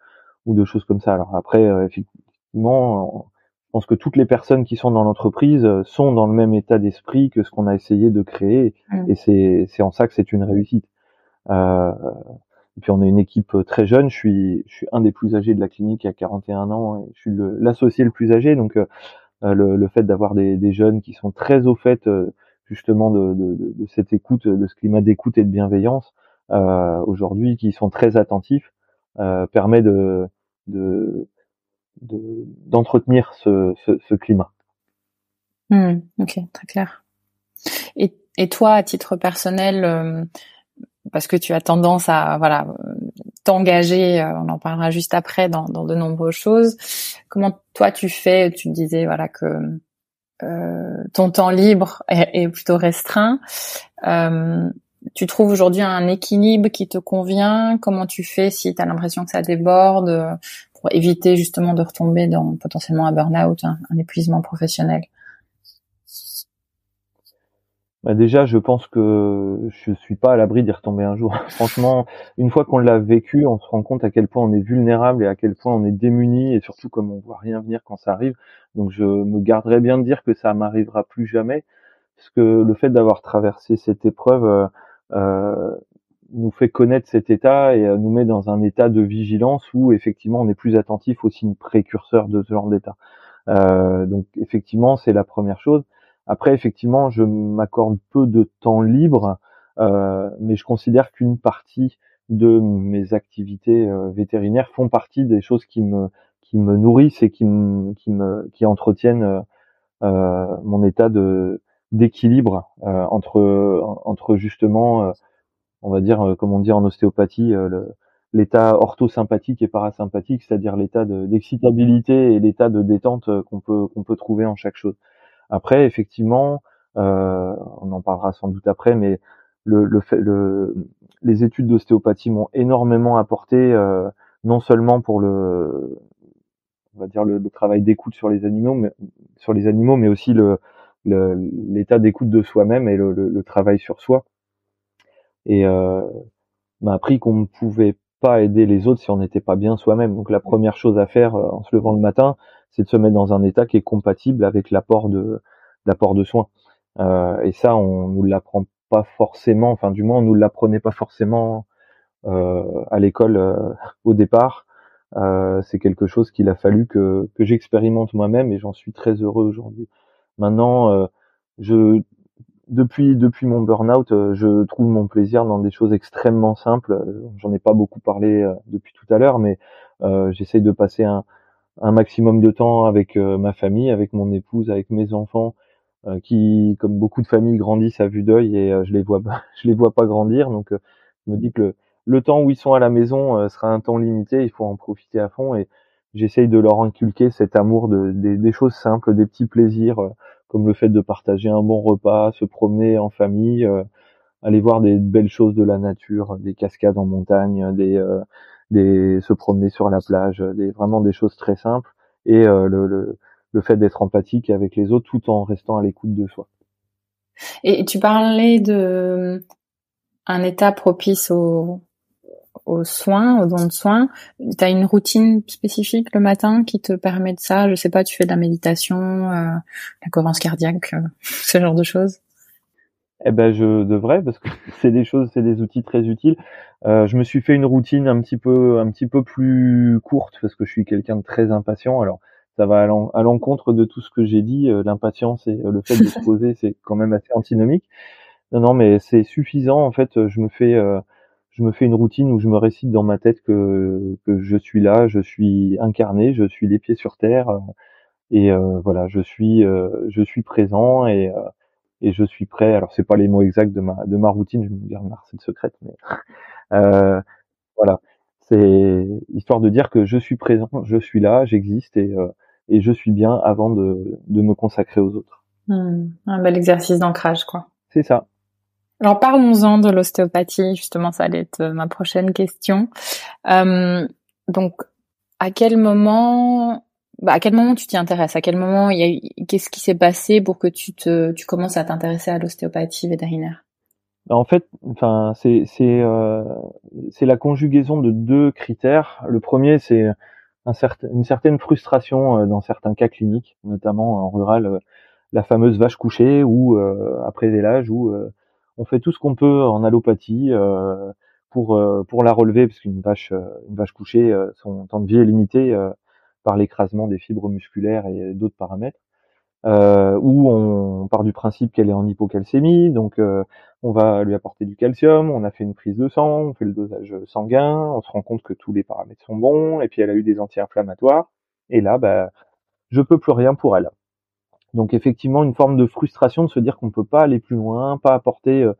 ou de choses comme ça. Alors après, effectivement, je pense que toutes les personnes qui sont dans l'entreprise euh, sont dans le même état d'esprit que ce qu'on a essayé de créer, mm. et c'est c'est en ça que c'est une réussite. Euh, et puis on est une équipe très jeune. Je suis je suis un des plus âgés de la clinique à 41 ans. Et je suis l'associé le, plus âgé, donc euh, le, le fait d'avoir des, des, jeunes qui sont très au fait euh, justement de, de, de, cette écoute, de ce climat d'écoute et de bienveillance euh, aujourd'hui, qui sont très attentifs, permet de, de d'entretenir ce, ce, ce, climat. Hmm, ok, très clair. Et, et, toi, à titre personnel, euh, parce que tu as tendance à voilà t'engager, euh, on en parlera juste après dans, dans, de nombreuses choses. Comment toi tu fais? Tu disais voilà que euh, ton temps libre est, est plutôt restreint. Euh, tu trouves aujourd'hui un équilibre qui te convient? Comment tu fais si tu as l'impression que ça déborde pour éviter justement de retomber dans potentiellement un burn-out, un, épuisement professionnel? Bah déjà, je pense que je suis pas à l'abri d'y retomber un jour. Franchement, une fois qu'on l'a vécu, on se rend compte à quel point on est vulnérable et à quel point on est démuni et surtout comme on voit rien venir quand ça arrive. Donc, je me garderai bien de dire que ça m'arrivera plus jamais, parce que le fait d'avoir traversé cette épreuve euh, euh nous fait connaître cet état et nous met dans un état de vigilance où effectivement on est plus attentif aux signes précurseurs de ce genre d'état. donc effectivement, c'est la première chose. Après, effectivement, je m'accorde peu de temps libre, mais je considère qu'une partie de mes activités vétérinaires font partie des choses qui me qui me nourrissent et qui me qui me qui entretiennent mon état de d'équilibre euh, entre entre justement euh, on va dire euh, comme on dit en ostéopathie l'état orthosympathique et parasympathique c'est-à-dire l'état d'excitabilité et l'état de détente qu'on peut qu'on peut trouver en chaque chose après effectivement on en parlera sans doute après mais le, le, fait, le les études d'ostéopathie m'ont énormément apporté non seulement pour le on va dire le, le travail d'écoute sur les animaux mais sur les animaux mais aussi le l'état d'écoute de soi-même et le, le, travail sur soi. Et euh, m'a appris qu'on ne pouvait pas aider les autres si on n'était pas bien soi-même. Donc la première chose à faire euh, en se levant le matin, c'est de se mettre dans un état qui est compatible avec l'apport de l'apport de soins. Euh, et ça, on nous l'apprend pas forcément. Enfin, du moins, on nous l'apprenait pas forcément euh, à l'école euh, au départ. Euh, c'est quelque chose qu'il a fallu que, que j'expérimente moi-même et j'en suis très heureux aujourd'hui. Maintenant, euh, je depuis depuis mon burn-out, euh, je trouve mon plaisir dans des choses extrêmement simples. J'en ai pas beaucoup parlé depuis tout à l'heure, mais j'essaye de passer un, un, maximum de temps avec ma famille, avec mon épouse, avec mes enfants, qui, comme beaucoup de familles, grandissent à vue d'œil et je les vois je les vois pas grandir. Donc, je me dis que le, le, temps où ils sont à la maison sera un temps limité. Il faut en profiter à fond et j'essaye de leur inculquer cet amour de, des choses simples, des petits plaisirs comme le fait de partager un bon repas, se promener en famille, euh, aller voir des belles choses de la nature, des cascades en montagne, des, euh, des se promener sur la plage, des vraiment des choses très simples et euh, le, le, le fait d'être empathique avec les autres tout en restant à l'écoute de soi. Et tu parlais de un état propice au, aux soins, aux dons de soins. Tu as une routine spécifique le matin qui te permet de ça? Je sais pas, tu fais de la méditation, euh, la cohérence cardiaque, euh, ce genre de choses? Eh ben je devrais parce que c'est des choses, c'est des outils très utiles. Euh, je me suis fait une routine un petit peu, un petit peu plus courte parce que je suis quelqu'un de très impatient. Alors ça va à l'encontre de tout ce que j'ai dit. Euh, l'impatience et le fait de se poser, c'est quand même assez antinomique. Non, non, mais c'est suffisant. En fait, je me fais, je me fais une routine où je me récite dans ma tête que, que je suis là, je suis incarné, je suis les pieds sur terre euh, et euh, voilà, je suis euh, je suis présent et et je suis prêt. Alors c'est pas les mots exacts de ma de ma routine, je me dire recette secrète, mais voilà, c'est histoire de dire que je suis présent, je suis là, j'existe et et je suis bien avant de de me consacrer aux autres. Mmh. un bel exercice d'ancrage, quoi. C'est ça. Alors parlons-en de l'ostéopathie, justement, ça allait être ma prochaine question. Euh, donc, à quel moment, bah, à quel moment tu t'y intéresses? À quel moment, il a, qu'est-ce qui s'est passé pour que tu te, tu commences à t'intéresser à l'ostéopathie vétérinaire? Bah, En fait, enfin, c'est c'est euh, c'est la conjugaison de deux critères. Le premier, c'est un certain, une certaine frustration euh, dans certains cas cliniques, notamment en rural, euh, la fameuse vache couchée ou après l'âge où on fait tout ce qu'on peut en allopathie euh, pour euh, pour la relever parce qu'une vache euh, une vache couchée son temps de vie est limité par l'écrasement des fibres musculaires et d'autres paramètres. Euh, où on part du principe qu'elle est en hypocalcémie, donc on va lui apporter du calcium, on a fait une prise de sang, on fait le dosage sanguin, on se rend compte que tous les paramètres sont bons, et puis elle a eu des anti-inflammatoires, et là, bah, je peux plus rien pour elle. Donc effectivement, une forme de frustration de se dire qu'on peut pas aller plus loin, pas apporter euh,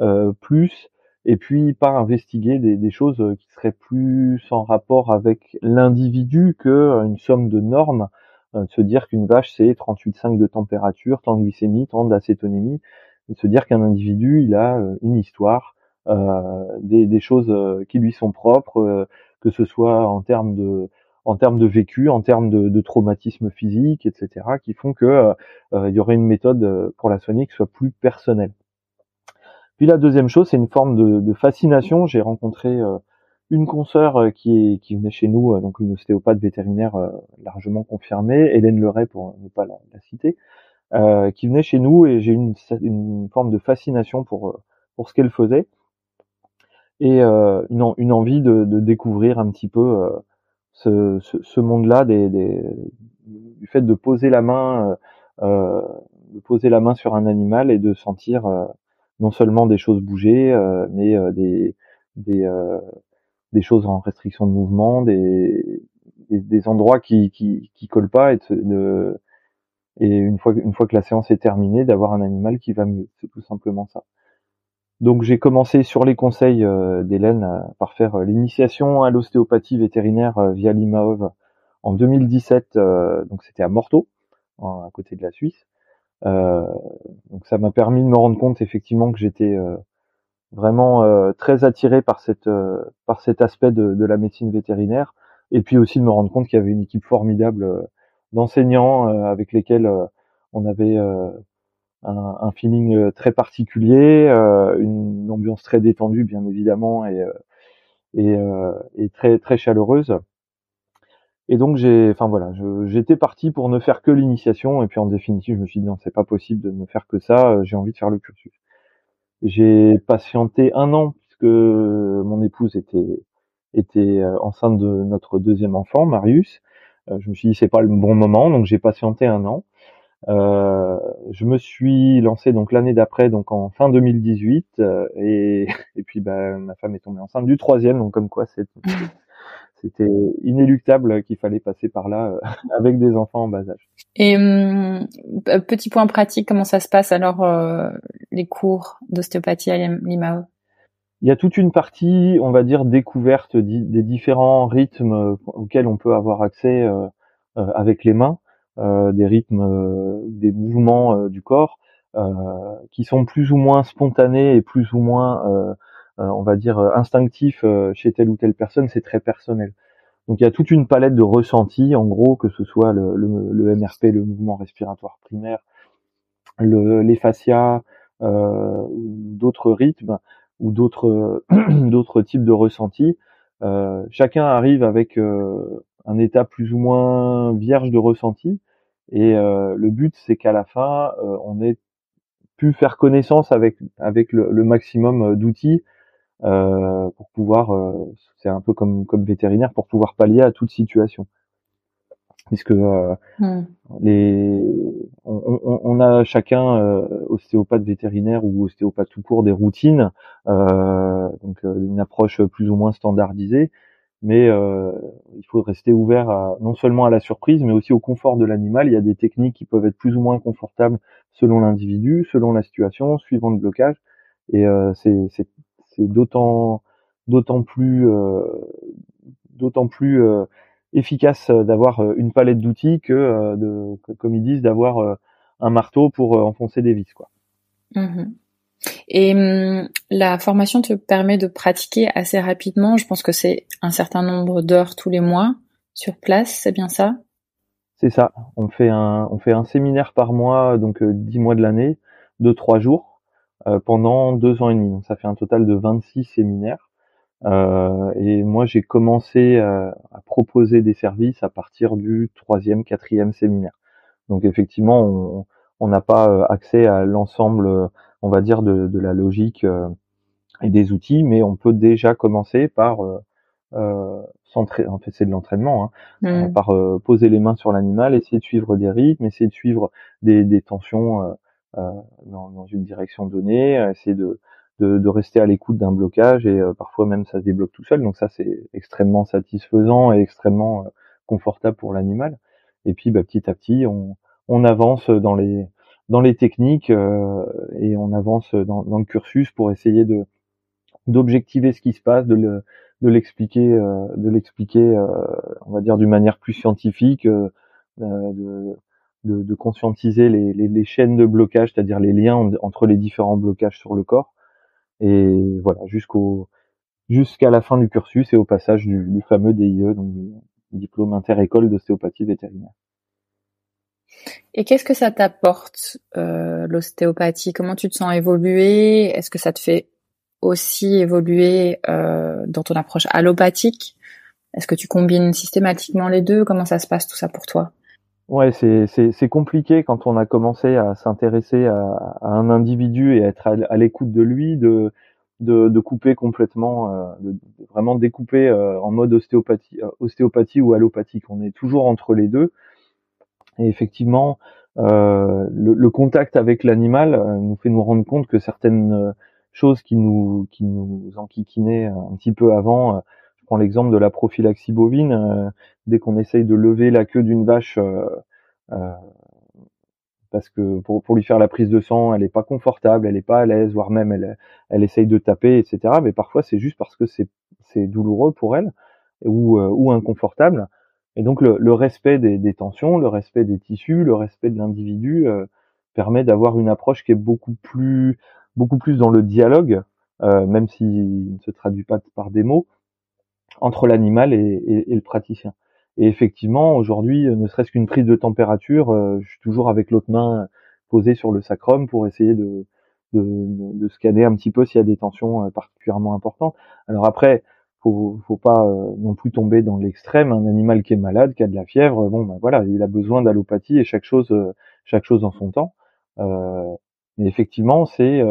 euh, plus, et puis pas investiguer des, des, choses euh, qui seraient plus en rapport avec l'individu que une somme de normes. de se dire qu'une vache c'est 38,5 de température, tant de glycémie, tant d'acétonémie. De se dire qu'un individu il a une histoire, des, des, choses qui lui sont propres, que ce soit en termes de en termes de vécu, en termes de, de traumatisme physique, etc., qui font que euh, euh, il y aurait une méthode euh, pour la soigner qui soit plus personnelle. Puis la deuxième chose, c'est une forme de, de fascination. J'ai rencontré une consoeur qui, est, qui venait chez nous, donc une ostéopathe vétérinaire largement confirmée, Hélène Leray pour ne pas la, citer, qui venait chez nous et j'ai eu une, une, forme de fascination pour pour ce qu'elle faisait. et une, une, envie de, de, découvrir un petit peu ce, ce, ce monde-là des, des, du fait de poser la main de poser la main sur un animal et de sentir non seulement des choses bouger, mais des des, des choses en restriction de mouvement, des, des, endroits qui, qui, qui collent pas et, de, et une fois une fois que la séance est terminée, d'avoir un animal qui va mieux. C'est tout simplement ça. Donc j'ai commencé sur les conseils euh, d'Hélène par faire euh, l'initiation à l'ostéopathie vétérinaire euh, via l'IMAOV en 2017. donc c'était à Morteau, à côté de la Suisse. Donc ça m'a permis de me rendre compte effectivement que j'étais vraiment très attiré par cette par cet aspect de, de, la médecine vétérinaire et puis aussi de me rendre compte qu'il y avait une équipe formidable d'enseignants avec lesquels on avait un, un, feeling euh, très particulier, euh, une ambiance très détendue bien évidemment et, euh, et, et très très chaleureuse. Et donc j'ai, enfin voilà, j'étais parti pour ne faire que l'initiation et puis en définitive je me suis dit non c'est pas possible de ne faire que ça, j'ai envie de faire le cursus. J'ai patienté un an puisque mon épouse était était enceinte de notre deuxième enfant Marius. je me suis dit c'est pas le bon moment donc j'ai patienté un an. Euh, je me suis lancé donc l'année d'après, donc en fin 2018, euh, et, et puis bah, ma femme est tombée enceinte du troisième, donc comme quoi c'était inéluctable qu'il fallait passer par là euh, avec des enfants en bas âge. Et hum, petit point pratique, comment ça se passe alors les cours d'ostéopathie à l'IMAO Il y a toute une partie, on va dire, découverte des différents rythmes auxquels on peut avoir accès avec les mains. Euh, des rythmes, euh, des mouvements euh, du corps qui sont plus ou moins spontanés et plus ou moins, on va dire, instinctifs chez telle ou telle personne. C'est très personnel. Donc il y a toute une palette de ressentis, en gros, que ce soit le, le, MRP, le mouvement respiratoire primaire, le, les fascias, euh, d'autres rythmes ou d'autres d'autres types de ressentis. Euh, chacun arrive avec euh, un état plus ou moins vierge de ressenti, et euh, le but, c'est qu'à la fin, euh, on ait pu faire connaissance avec avec le, le maximum euh, d'outils euh, pour pouvoir, c'est un peu comme comme vétérinaire, pour pouvoir pallier à toute situation. Puisque hmm. les, on, on, on, a chacun ostéopathe vétérinaire ou ostéopathe tout court des routines, donc une approche plus ou moins standardisée mais euh, il faut rester ouvert à, non seulement à la surprise, mais aussi au confort de l'animal. Il y a des techniques qui peuvent être plus ou moins confortables selon l'individu, selon la situation, suivant le blocage, et euh, c'est d'autant d'autant plus euh, d'autant plus euh, efficace d'avoir une palette d'outils que, de, comme ils disent, d'avoir un marteau pour enfoncer des vis, quoi. Mmh et hum, la formation te permet de pratiquer assez rapidement. Je pense que c'est un certain nombre d'heures tous les mois sur place, c'est bien ça? C'est ça. On fait un on fait un séminaire par mois, donc euh, dix mois de l'année, de trois jours euh, pendant deux ans et demi. Donc ça fait un total de 26 séminaires. Euh, et moi, j'ai commencé à proposer des services à partir du troisième, quatrième séminaire. Donc effectivement, on n'a pas accès à l'ensemble on va dire, de, de la logique euh, et des outils, mais on peut déjà commencer par euh, euh en fait c'est de l'entraînement, hein, mmh. euh, par poser les mains sur l'animal, essayer de suivre des rythmes, essayer de suivre des, des tensions dans, dans, une direction donnée, essayer de, de, de rester à l'écoute d'un blocage et parfois même ça se débloque tout seul, donc ça c'est extrêmement satisfaisant et extrêmement confortable pour l'animal. Et puis bah, petit à petit on, on avance dans les dans les techniques euh, et on avance dans, dans, le cursus pour essayer de d'objectiver ce qui se passe, de le de l'expliquer, euh, de l'expliquer, euh, on va dire d'une manière plus scientifique, de, de, de, conscientiser les, les, les, chaînes de blocage, c'est-à-dire les liens entre les différents blocages sur le corps, et voilà jusqu'au jusqu'à la fin du cursus et au passage du, du fameux DIE, donc diplôme inter-école d'ostéopathie vétérinaire. Et qu'est-ce que ça t'apporte, euh, l'ostéopathie? Comment tu te sens évoluer Est-ce que ça te fait aussi évoluer euh, dans ton approche allopathique? Est-ce que tu combines systématiquement les deux? Comment ça se passe tout ça pour toi? Ouais, c'est compliqué quand on a commencé à s'intéresser à, un individu et à être à, l'écoute de lui, de de, de couper complètement, euh, de, vraiment découper euh, en mode ostéopathie, ostéopathie ou allopathique. On est toujours entre les deux. Et effectivement, le, le, contact avec l'animal nous fait nous rendre compte que certaines choses qui nous qui nous enquiquinaient un petit peu avant. Prends l'exemple de la prophylaxie bovine. dès qu'on essaye de lever la queue d'une vache parce que pour, pour lui faire la prise de sang, elle est pas confortable, elle est pas à l'aise, voire même elle, elle essaye de taper, etc. Mais parfois c'est juste parce que c'est, c'est douloureux pour elle ou, euh, ou inconfortable. Et donc le, le respect des, des, tensions, le respect des tissus, le respect de l'individu euh, permet d'avoir une approche qui est beaucoup plus, beaucoup plus dans le dialogue, euh, même s'il ne se traduit pas par des mots, entre l'animal et, et, et le praticien. Et effectivement, aujourd'hui, euh, ne serait-ce qu'une prise de température, euh, je suis toujours avec l'autre main posée sur le sacrum pour essayer de, de, de scanner un petit peu s'il y a des tensions euh, particulièrement importantes. Alors après, faut, faut pas non plus tomber dans l'extrême. Un animal qui est malade, qui a de la fièvre, bon, ben voilà, il a besoin d'allopathie et chaque chose, chaque chose en son temps. Euh, mais effectivement, c'est,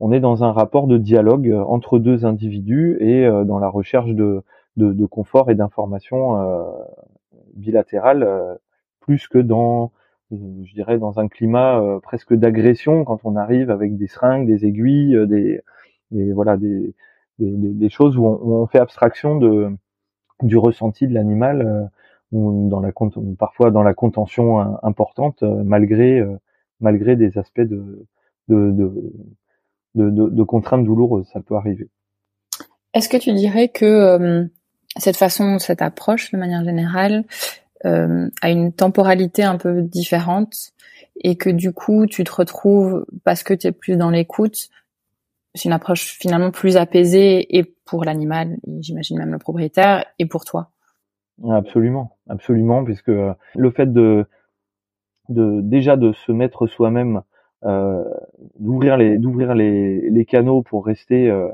on est dans un rapport de dialogue entre deux individus et dans la recherche de, de, confort et d'information euh, bilatérale euh, plus que dans je dirais dans un climat euh, presque d'agression quand on arrive avec des seringues, des aiguilles, des, voilà des, des, choses où on, fait abstraction de du ressenti de l'animal ou dans la parfois dans la contention importante malgré malgré des aspects de, de de, de, contraintes douloureuses, ça peut arriver. Est-ce que tu dirais que cette façon, cette approche de manière générale euh, a une temporalité un peu différente et que du coup tu te retrouves parce que tu es plus dans l'écoute, c'est une approche finalement plus apaisée et pour l'animal, j'imagine même le propriétaire, et pour toi. Absolument, absolument, puisque le fait de, déjà de se mettre soi-même, euh, d'ouvrir les canaux pour rester euh,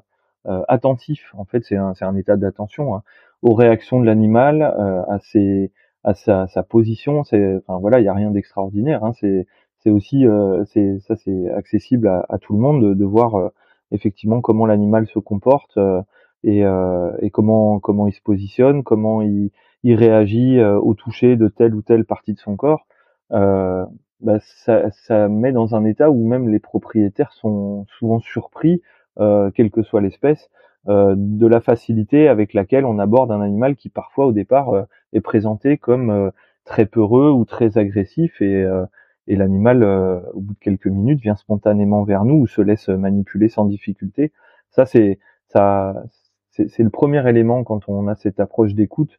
euh attentif. En fait, c'est un c'est un état d'attention. Hein aux réactions de l'animal, euh, à ses à sa, sa position. Enfin voilà, il y a rien d'extraordinaire. Hein, c'est aussi euh, ça c'est accessible à, à, tout le monde de, de voir euh, effectivement comment l'animal se comporte et, et comment comment il se positionne, comment il, il réagit au toucher de telle ou telle partie de son corps. Euh, bah, ça, ça met dans un état où même les propriétaires sont souvent surpris, euh, quelle que soit l'espèce, euh, de la facilité avec laquelle on aborde un animal qui parfois au départ euh, est présenté comme euh, très peureux ou très agressif et, et l'animal au bout de quelques minutes vient spontanément vers nous ou se laisse manipuler sans difficulté. Ça c'est ça c'est le premier élément quand on a cette approche d'écoute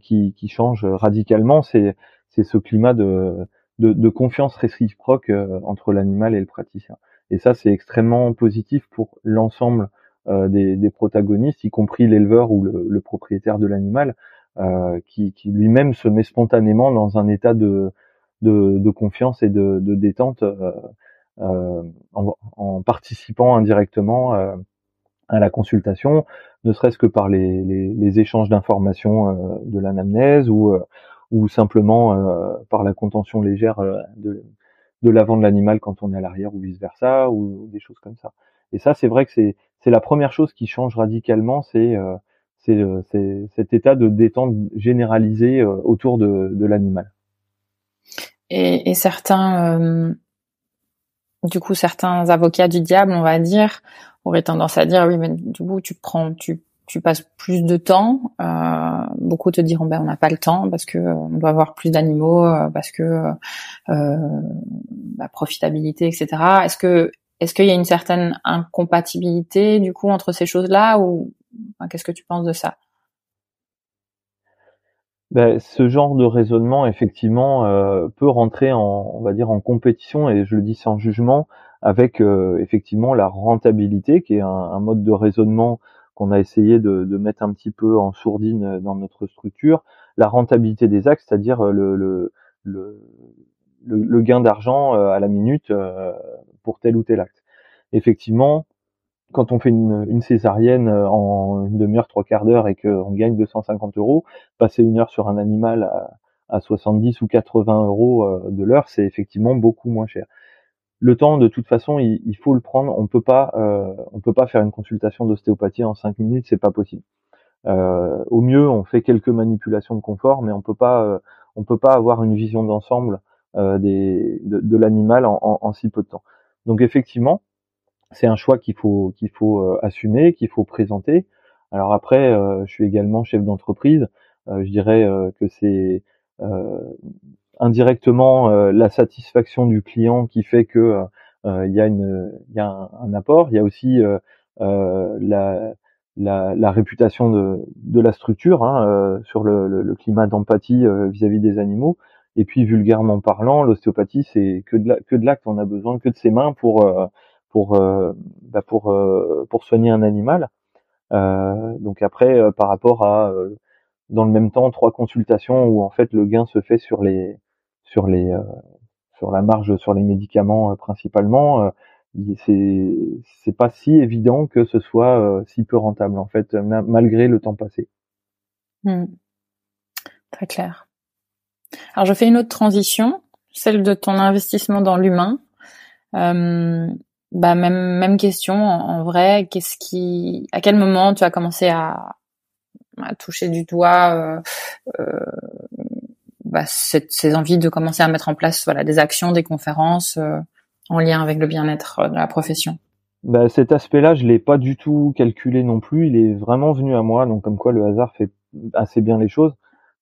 qui, qui change radicalement. C'est ce climat de, de, de confiance réciproque entre l'animal et le praticien. Et ça, c'est extrêmement positif pour l'ensemble euh, des, des, protagonistes, y compris l'éleveur ou le, propriétaire de l'animal, euh, qui, lui-même se met spontanément dans un état de, confiance et de, détente euh, euh en, participant indirectement euh, à la consultation, ne serait-ce que par les, échanges d'informations de l'anamnèse ou, ou simplement par la contention légère de, de l'avant de l'animal quand on est à l'arrière ou vice versa ou des choses comme ça. Et ça, c'est vrai que c'est c'est la première chose qui change radicalement, c'est euh, euh, cet état de détente généralisé euh, autour de, de l'animal. Et, et, certains, du coup, certains avocats du diable, on va dire, auraient tendance à dire oui, mais du coup, tu prends, tu tu passes plus de temps. Euh, beaucoup te diront ben on n'a pas le temps parce que on doit avoir plus d'animaux, parce que euh, bah, profitabilité, etc. Est-ce que est-ce qu'il y a une certaine incompatibilité du coup entre ces choses-là ou qu'est-ce que tu penses de ça? Ben, ce genre de raisonnement effectivement euh, peut rentrer en on va dire en compétition et je le dis sans jugement avec euh, effectivement la rentabilité qui est un, mode de raisonnement qu'on a essayé de, mettre un petit peu en sourdine dans notre structure. La rentabilité des actes c'est-à-dire le, le gain d'argent euh, à la minute pour tel ou tel acte. Effectivement, quand on fait une, une césarienne euh, en une demi-heure, trois quarts d'heure et qu'on gagne 250 euros, passer une heure sur un animal à, à 70 ou 80 euros euh, de l'heure, c'est effectivement beaucoup moins cher. le temps, de toute façon, il, il, faut le prendre. On peut pas, on peut pas faire une consultation d'ostéopathie en cinq minutes, c'est pas possible. au mieux, on fait quelques manipulations de confort, mais on peut pas, on peut pas avoir une vision d'ensemble des, de, l'animal en, en, en, si peu de temps. Donc effectivement, c'est un choix qu'il faut qu'il faut assumer, qu'il faut présenter. Alors après, je suis également chef d'entreprise. je dirais que c'est indirectement euh, la satisfaction du client qui fait que euh, euh, il y a une il y a un, apport. Il y a aussi la, la, réputation de, de la structure hein, sur le, climat d'empathie vis-à-vis des animaux. Et puis vulgairement parlant, l'ostéopathie c'est que de que de l'acte. On a besoin que de ses mains pour pour bah pour pour soigner un animal. donc après, par rapport à dans le même temps trois consultations où en fait le gain se fait sur les sur les euh, sur la marge sur les médicaments euh, principalement euh, c'est c'est pas si évident que ce soit si peu rentable en fait malgré le temps passé. Hmm. Très clair. Alors je fais une autre transition, celle de ton investissement dans l'humain. Euh, bah même même question en, vrai. Qu'est-ce qui, à quel moment tu as commencé à, à toucher du doigt euh, bah, ces envies de commencer à mettre en place voilà des actions, des conférences euh, en lien avec le bien-être euh, de la profession? Bah, cet aspect-là, je l'ai pas du tout calculé non plus. Il est vraiment venu à moi, donc comme quoi le hasard fait assez bien les choses.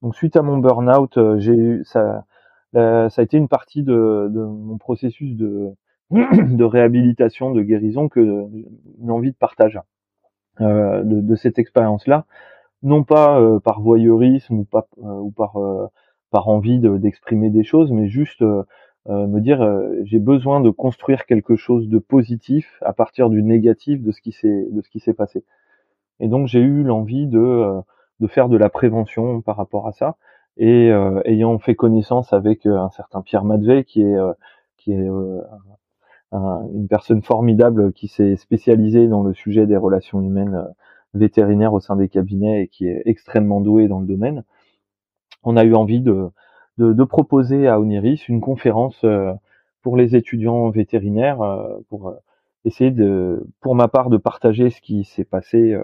Donc suite à mon burn-out, euh, j'ai eu ça, ça a été une partie de, de mon processus de de réhabilitation, de guérison, que une envie de partage euh, de, de, cette expérience-là, non pas par voyeurisme ou pas ou par par envie d'exprimer des choses, mais juste euh, euh, me dire euh, j'ai besoin de construire quelque chose de positif à partir du négatif de ce qui s'est de ce qui s'est passé. Et donc j'ai eu l'envie de de faire de la prévention par rapport à ça. Et ayant fait connaissance avec un certain Pierre Madvey, qui est qui est une personne formidable qui s'est spécialisée dans le sujet des relations humaines vétérinaires au sein des cabinets et qui est extrêmement doué dans le domaine on a eu envie de, de, proposer à Oniris une conférence euh, pour les étudiants vétérinaires euh, pour euh, essayer de, pour ma part, de partager ce qui s'est passé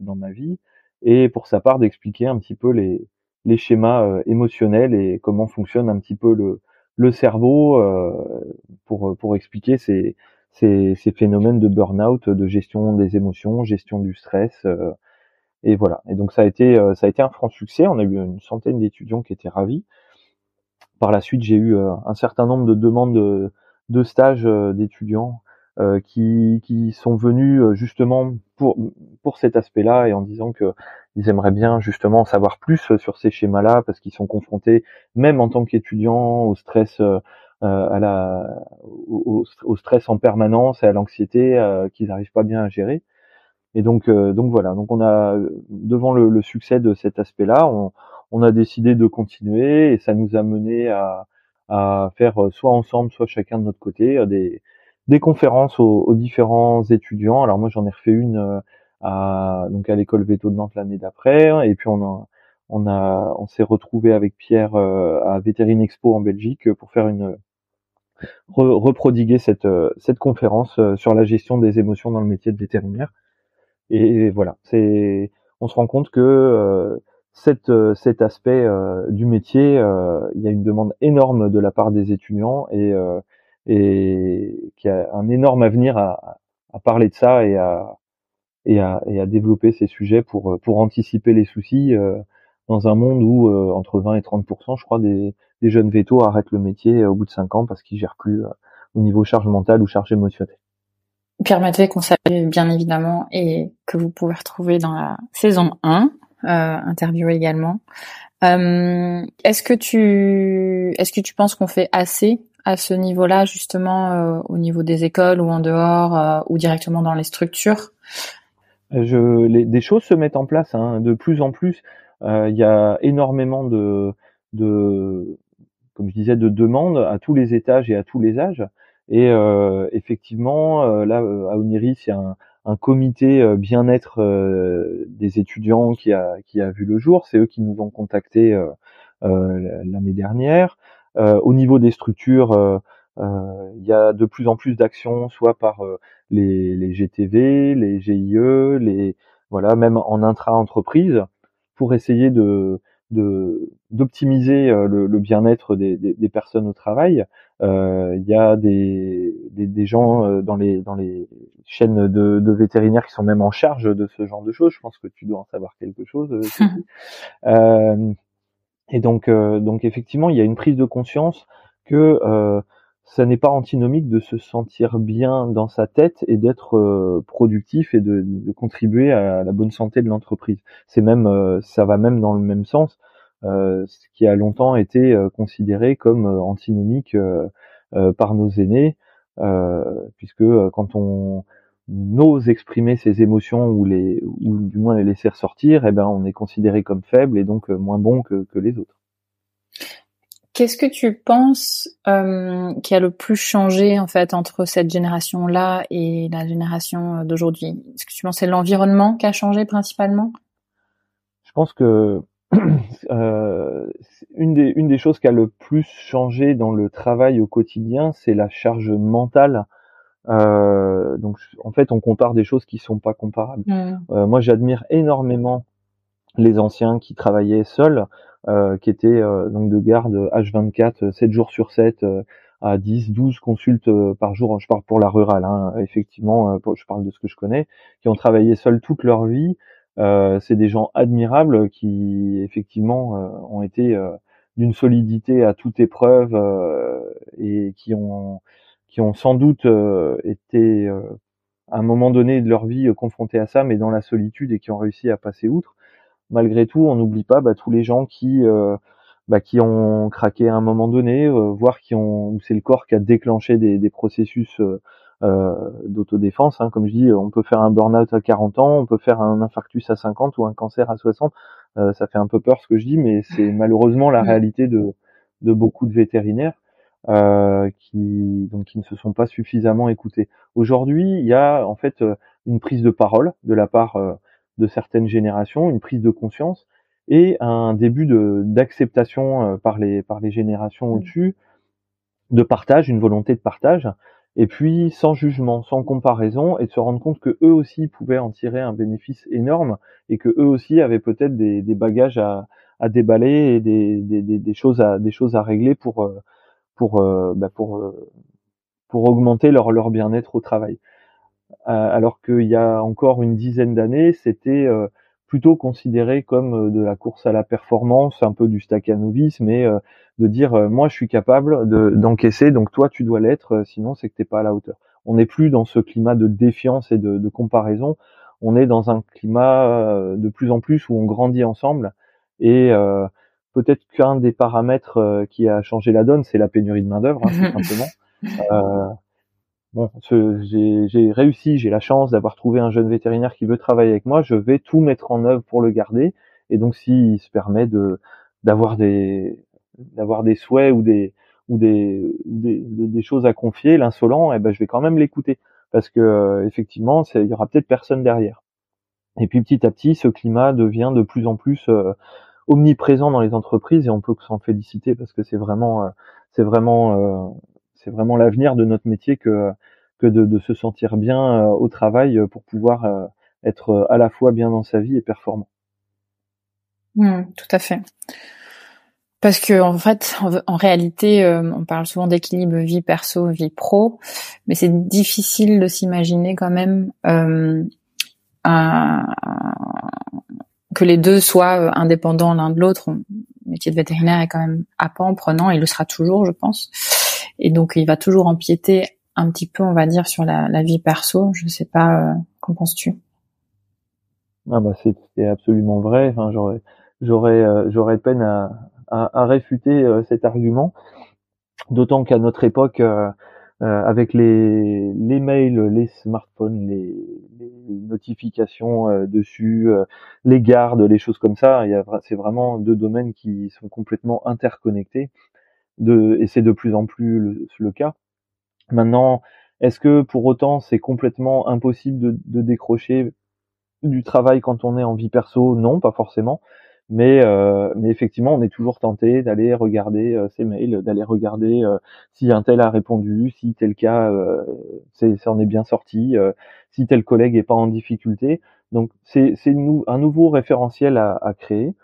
dans ma vie et pour sa part d'expliquer un petit peu les, les schémas émotionnels et comment fonctionne un petit peu le, le cerveau pour, pour expliquer ces, ces, ces phénomènes de burn-out, de gestion des émotions, gestion du stress, et voilà. Et donc ça a été euh, ça a été un franc succès. On a eu une centaine d'étudiants qui étaient ravis. Par la suite, j'ai eu euh, un certain nombre de demandes de, de stages euh, qui, qui sont venus justement pour pour cet aspect-là et en disant que ils aimeraient bien justement savoir plus sur ces schémas-là parce qu'ils sont confrontés même en tant qu'étudiants au stress à la au, stress en permanence et à l'anxiété qu'ils n'arrivent pas bien à gérer. Et donc, euh, donc voilà. Donc on a devant le, le succès de cet aspect-là, on, on, a décidé de continuer et ça nous a mené à, à faire euh, soit ensemble, soit chacun de notre côté euh, des, des conférences aux, aux différents étudiants. Alors moi j'en ai refait une à donc à l'école Veto de Nantes l'année d'après, et puis on a on a on s'est retrouvé avec Pierre à Vétérine Expo en Belgique pour faire une reprodiguer cette cette conférence sur la gestion des émotions dans le métier de vétérinaire. Et voilà, c'est, on se rend compte que euh, cet, euh, cet aspect euh, du métier, il y a une demande énorme de la part des étudiants et, et qui a un énorme avenir à, à parler de ça et à, et à, et à développer ces sujets pour, pour anticiper les soucis dans un monde où entre 20 et 30% je crois, des, des jeunes vétos arrêtent le métier au bout de 5 ans parce qu'ils gèrent plus au niveau charge mentale ou charge émotionnelle. Pierre Mathieu qu'on salue bien évidemment et que vous pouvez retrouver dans la saison 1, euh, interview également. Euh, est-ce que tu est-ce que tu penses qu'on fait assez à ce niveau-là justement euh, au niveau des écoles ou en dehors euh, ou directement dans les structures? Je, les, des choses se mettent en place hein, de plus en plus. Euh, il y a énormément de, de comme je disais de demandes à tous les étages et à tous les âges. Et euh, effectivement, euh, là, euh, à Oniris, il y a un, un comité bien-être des étudiants qui a, qui a vu le jour. C'est eux qui nous ont contactés l'année dernière. Au niveau des structures, il y a de plus en plus d'actions, soit par les, les, GTV, les GIE, les voilà, même en intra-entreprise, pour essayer de d'optimiser le, le bien-être des, des, des, personnes au travail. Il y a des, des, gens dans les dans les chaînes de, de, vétérinaires qui sont même en charge de ce genre de choses. Je pense que tu dois en savoir quelque chose. euh, et donc donc effectivement, il y a une prise de conscience que ça n'est pas antinomique de se sentir bien dans sa tête et d'être euh, productif et de, de, contribuer à la bonne santé de l'entreprise. C'est même, euh, ça va même dans le même sens, euh, ce qui a longtemps été euh, considéré comme antinomique par nos aînés, puisque quand on ose exprimer ses émotions ou les, ou du moins les laisser ressortir, eh ben on est considéré comme faible et donc moins bon que, que les autres. Qu'est-ce que tu penses euh, qui a le plus changé en fait entre cette génération-là et la génération euh, d'aujourd'hui? Est-ce que tu penses que c'est l'environnement qui a changé principalement? Je pense que euh, une, des, une des choses qui a le plus changé dans le travail au quotidien, c'est la charge mentale. Euh, donc en fait, on compare des choses qui sont pas comparables. Mmh. Euh, moi, j'admire énormément les anciens qui travaillaient seuls euh, qui était euh, donc de garde H24 7 jours sur 7 euh, à 10, 12 consultes par jour. Je parle pour la rurale, hein, effectivement, je parle de ce que je connais, qui ont travaillé seuls toute leur vie. Euh, c'est des gens admirables qui, effectivement, ont été d'une solidité à toute épreuve et qui ont, qui ont sans doute été à un moment donné de leur vie confrontés à ça, mais dans la solitude et qui ont réussi à passer outre malgré tout, on n'oublie pas bah, tous les gens qui euh, bah, qui ont craqué à un moment donné, euh, voire qui ont, c'est le corps qui a déclenché des, des processus euh, euh, d'autodéfense. Hein. Comme je dis, on peut faire un burn-out à 40 ans, on peut faire un infarctus à 50 ou un cancer à 60. ça fait un peu peur ce que je dis, mais c'est malheureusement la réalité de, de beaucoup de vétérinaires. Euh, qui donc qui ne se sont pas suffisamment écoutés. Aujourd'hui, il y a en fait une prise de parole de la part de certaines générations, une prise de conscience et un début de d'acceptation euh, par les par les générations mmh. au-dessus, de partage, une volonté de partage, et puis sans jugement, sans comparaison, et de se rendre compte que eux aussi pouvaient en tirer un bénéfice énorme et que eux aussi avaient peut-être des, des bagages à, à déballer et des, des, des, choses à des choses à régler pour euh, pour euh, bah pour pour augmenter leur leur bien-être au travail. Euh, alors qu'il y a encore une dizaine d'années, c'était euh, plutôt considéré comme euh, de la course à la performance, un peu du staccanovisme, mais de dire moi je suis capable d'encaisser, donc toi tu dois l'être, sinon c'est que t'es pas à la hauteur. On n'est plus dans ce climat de défiance et de, de, comparaison. On est dans un climat de plus en plus où on grandit ensemble et peut-être qu'un des paramètres qui a changé la donne, c'est la pénurie de main d'œuvre, hein, tout simplement bon, j'ai réussi, j'ai la chance d'avoir trouvé un jeune vétérinaire qui veut travailler avec moi, je vais tout mettre en œuvre pour le garder. Et donc, s'il se permet de d'avoir des d'avoir des souhaits ou des ou des, des, choses à confier, l'insolent, eh ben, je vais quand même l'écouter parce que euh, effectivement, il y aura peut-être personne derrière. Et puis petit à petit, ce climat devient de plus en plus euh, omniprésent dans les entreprises et on peut s'en féliciter parce que c'est vraiment, euh, c'est vraiment c'est vraiment l'avenir de notre métier que que de, se sentir bien euh, au travail pour pouvoir euh, être à la fois bien dans sa vie et performant. Mmh, tout à fait. Parce que en fait, en, réalité, euh, on parle souvent d'équilibre vie perso, vie pro, mais c'est difficile de s'imaginer quand même que les deux soient indépendants l'un de l'autre. Le métier de vétérinaire est quand même à pas en prenant, il le sera toujours, je pense et donc il va toujours empiéter un petit peu, on va dire, sur la, vie perso. Je sais pas, euh, qu'en penses-tu? Ah bah c'est absolument vrai. Enfin, j'aurais j'aurais euh, j'aurais peine à, réfuter euh, cet argument, d'autant qu'à notre époque. Avec les, les mails, les smartphones, les, les notifications dessus, les gardes, les choses comme ça, c'est vraiment deux domaines qui sont complètement interconnectés de, et c'est de plus en plus le, cas. Maintenant, est-ce que pour autant c'est complètement impossible de, de, décrocher du travail quand on est en vie perso? Non, pas forcément. Mais, euh, mais effectivement, on est toujours tenté d'aller regarder euh, ses mails, d'aller regarder euh, si un tel a répondu, si tel cas euh, c'est, en est bien sorti, si tel collègue est pas en difficulté. Donc c'est, c'est un nouveau référentiel à, à créer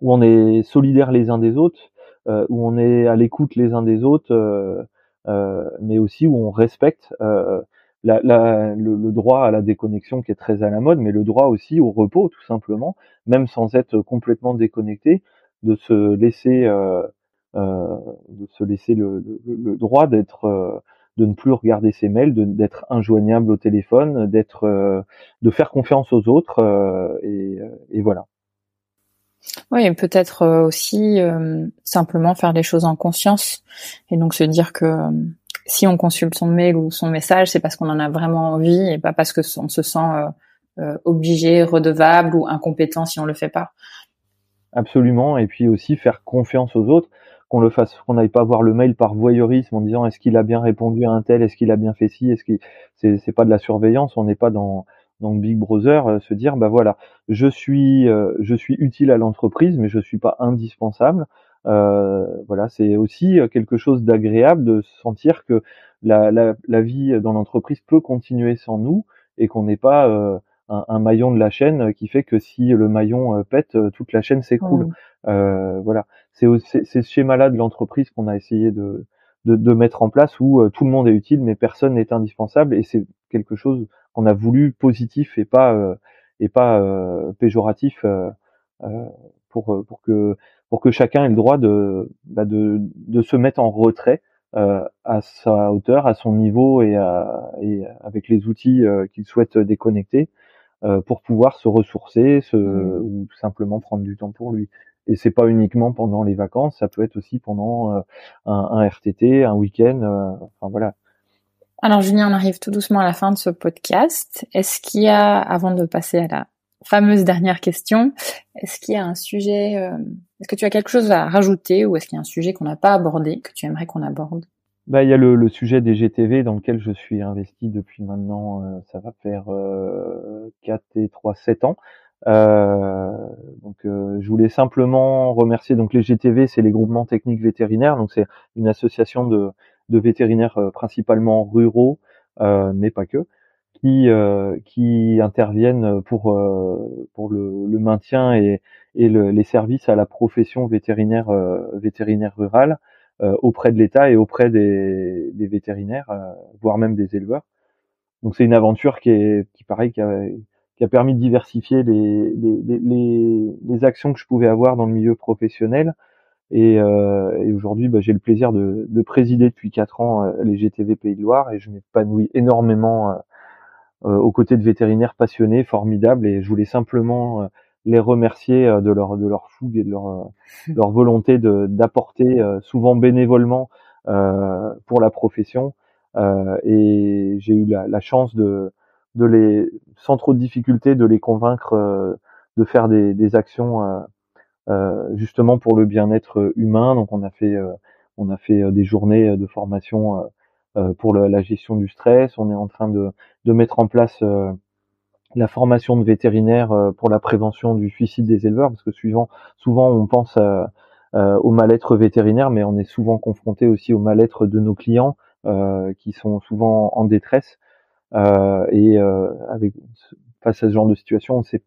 où on est solidaires les uns des autres, où on est à l'écoute les uns des autres, mais aussi où on respecte la, la, le, droit à la déconnexion qui est très à la mode, mais le droit aussi au repos, tout simplement, même sans être complètement déconnecté, de se laisser, euh, euh, de se laisser le, le, droit d'être, euh, de ne plus regarder ses mails, d'être injoignable au téléphone, d'être, euh, de faire confiance aux autres, euh, et, et, voilà. Oui, peut-être aussi simplement faire les choses en conscience, et donc se dire que si on consulte son mail ou son message, c'est parce qu'on en a vraiment envie et pas parce que on se sent euh, euh, obligé, redevable ou incompétent si on le fait pas. Absolument. Et puis aussi faire confiance aux autres, qu'on le fasse, qu'on n'aille pas voir le mail par voyeurisme en disant est-ce qu'il a bien répondu à un tel, est-ce qu'il a bien fait ci, est-ce qu'il c'est c'est pas de la surveillance, on n'est pas dans dans Big Brother, euh, se dire bah voilà, je suis je suis utile à l'entreprise, mais je suis pas indispensable. Euh, voilà, c'est aussi euh, quelque chose d'agréable de sentir que la, la, la vie dans l'entreprise peut continuer sans nous et qu'on n'est pas euh, un, un, maillon de la chaîne qui fait que si le maillon pète, toute la chaîne s'écroule. Euh, voilà, c'est ce schéma-là de l'entreprise qu'on a essayé de, de, de, mettre en place où tout le monde est utile mais personne n'est indispensable et c'est quelque chose qu'on a voulu positif et pas et pas péjoratif pour pour que pour que chacun ait le droit de, bah de, de, se mettre en retrait euh, à sa hauteur, à son niveau et, à, et avec les outils euh, qu'il souhaite déconnecter euh, pour pouvoir se ressourcer se, mmh. ou tout simplement prendre du temps pour lui. Et c'est pas uniquement pendant les vacances, ça peut être aussi pendant euh, un, un, RTT, un week-end. Euh, enfin voilà. Alors Julien, on arrive tout doucement à la fin de ce podcast. Est-ce qu'il y a, avant de passer à la fameuse dernière question. Est-ce qu'il y a un sujet, euh, est-ce que tu as quelque chose à rajouter ou est-ce qu'il y a un sujet qu'on n'a pas abordé, que tu aimerais qu'on aborde? Bah, il y a le, sujet des GTV dans lequel je suis investi depuis maintenant, euh, ça va faire euh, 4 et 3, 7 ans. Euh, donc, je voulais simplement remercier. Donc, les GTV, c'est les groupements techniques vétérinaires. Donc, c'est une association de, de vétérinaires principalement ruraux, mais pas que, qui euh, qui interviennent pour euh, pour le, le, maintien et, et le, les services à la profession vétérinaire euh, vétérinaire rurale auprès de l'État et auprès des, des vétérinaires, voire même des éleveurs. Donc c'est une aventure qui est qui pareil qui a, qui a permis de diversifier les, les, les, les, actions que je pouvais avoir dans le milieu professionnel. Et, euh, et aujourd'hui, bah, j'ai le plaisir de, de, présider depuis quatre ans les GTV Pays de Loire et je m'épanouis énormément euh, aux côtés de vétérinaires passionnés, formidables, et je voulais simplement euh, les remercier euh, de leur de leur fougue et de leur leur volonté de d'apporter souvent bénévolement pour la profession. et j'ai eu la, la, chance de de les sans trop de difficultés de les convaincre de faire des, des actions justement pour le bien-être humain. Donc on a fait on a fait des journées de formation euh, pour la gestion du stress. On est en train de, de mettre en place euh, la formation de vétérinaires euh, pour la prévention du suicide des éleveurs, parce que suivant, souvent on pense au mal-être vétérinaire, mais on est souvent confronté aussi au mal-être de nos clients qui sont souvent en détresse. et avec face à ce genre de situation, on ne sait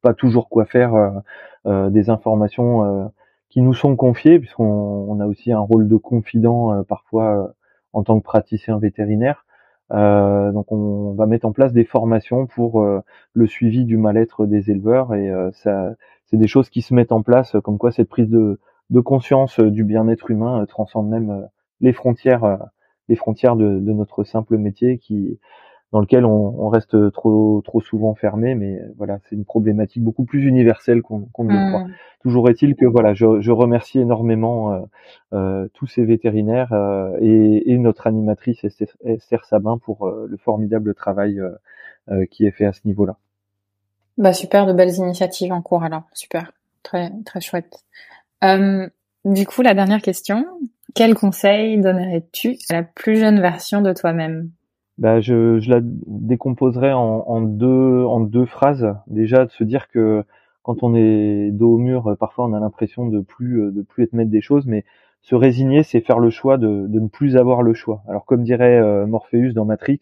pas toujours quoi faire des informations qui nous sont confiées, puisqu'on on a aussi un rôle de confident parfois en tant que praticien vétérinaire. Euh, donc on va mettre en place des formations pour euh, le suivi du mal-être des éleveurs et euh, ça c'est des choses qui se mettent en place comme quoi cette prise de, de conscience du bien-être humain transcende même les frontières les frontières de, de, notre simple métier qui dans lequel on, on, reste trop trop souvent fermé, mais voilà, c'est une problématique beaucoup plus universelle qu'on ne le croit. Hmm. Toujours est-il que voilà, je, je remercie énormément euh, euh, tous ces vétérinaires euh, et, et, notre animatrice Esther, Sabin pour euh, le formidable travail euh, qui est fait à ce niveau-là. Bah super, de belles initiatives en cours alors, super, très très chouette. du coup, la dernière question, quel conseil donnerais-tu à la plus jeune version de toi-même? Bah, je, je la décomposerai en, en, deux en deux phrases. Déjà de se dire que quand on est dos au mur, parfois on a l'impression de plus de plus être maître des choses, mais se résigner, c'est faire le choix de, de, ne plus avoir le choix. Alors comme dirait Morpheus dans Matrix,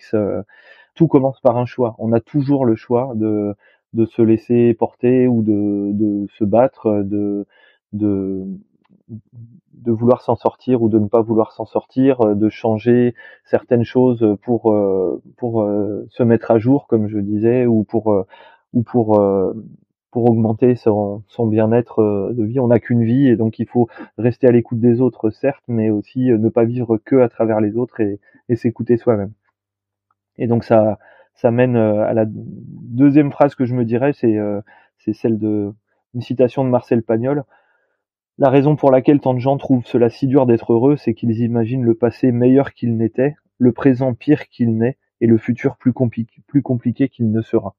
tout commence par un choix. On a toujours le choix de de se laisser porter ou de, de se battre, de, de, de vouloir s'en sortir ou de ne pas vouloir s'en sortir, euh, de changer certaines choses pour euh, pour euh, se mettre à jour, comme je disais, ou pour ou pour pour augmenter son, son bien-être de vie. On n'a qu'une vie et donc il faut rester à l'écoute des autres, certes, mais aussi ne pas vivre que à travers les autres et, et s'écouter soi-même. Et donc ça ça mène à la deuxième phrase que je me dirais, c'est c'est celle de une citation de Marcel Pagnol. La raison pour laquelle tant de gens trouvent cela si dur d'être heureux, c'est qu'ils imaginent le passé meilleur qu'il n'était, le présent pire qu'il n'est, et le futur plus, compliqué, qu'il ne sera.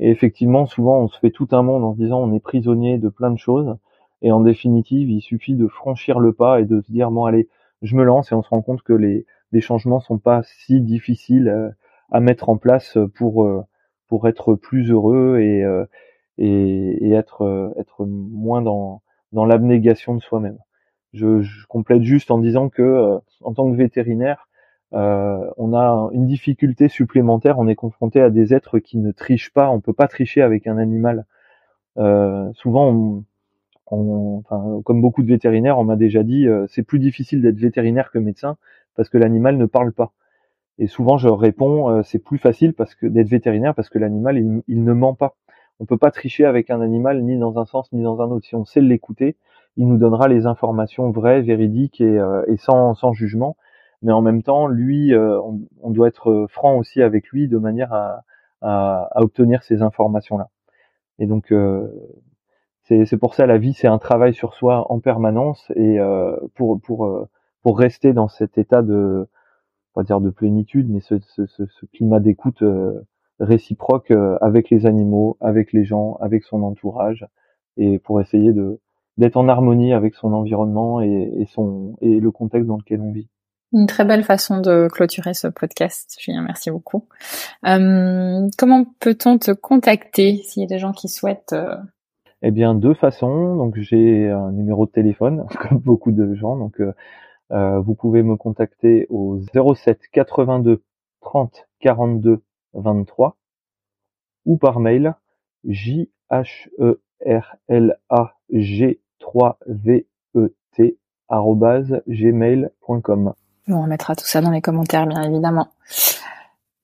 Et effectivement, souvent, on se fait tout un monde en se disant on est prisonnier de plein de choses, et en définitive, il suffit de franchir le pas et de se dire bon allez, je me lance, et on se rend compte que les, les changements sont pas si difficiles euh, à mettre en place pour euh, pour être plus heureux et euh, et, et être être moins dans dans l'abnégation de soi-même. Je, je, complète juste en disant que euh, en tant que vétérinaire, euh, on a une difficulté supplémentaire. On est confronté à des êtres qui ne trichent pas. On peut pas tricher avec un animal. Euh, souvent, on, on, enfin, comme beaucoup de vétérinaires, on m'a déjà dit, euh, c'est plus difficile d'être vétérinaire que médecin parce que l'animal ne parle pas. Et souvent, je réponds, euh, c'est plus facile parce que d'être vétérinaire parce que l'animal, il, il, ne ment pas on peut pas tricher avec un animal ni dans un sens ni dans un autre. Si on sait l'écouter, il nous donnera les informations vraies, véridiques et, euh, sans, sans, jugement. Mais en même temps, lui, euh, on, doit être franc aussi avec lui de manière à, à, obtenir ces informations-là. Et donc, euh, c'est pour ça la vie, c'est un travail sur soi en permanence et pour pour pour rester dans cet état de, on va dire de plénitude, mais ce, ce, ce climat d'écoute réciproque euh, avec les animaux, avec les gens, avec son entourage, et pour essayer de d'être en harmonie avec son environnement et, et, son et le contexte dans lequel on vit. Une très belle façon de clôturer ce podcast, Julien. Merci beaucoup. Euh, comment peut-on te contacter s'il y a des gens qui souhaitent euh... Eh bien, deux façons. Donc, j'ai un numéro de téléphone, comme beaucoup de gens. Donc, euh, euh vous pouvez me contacter au 07 82 30 42 23 ou par mail j h e r l a g 3 v e t gmail.com. On remettra tout ça dans les commentaires, bien évidemment.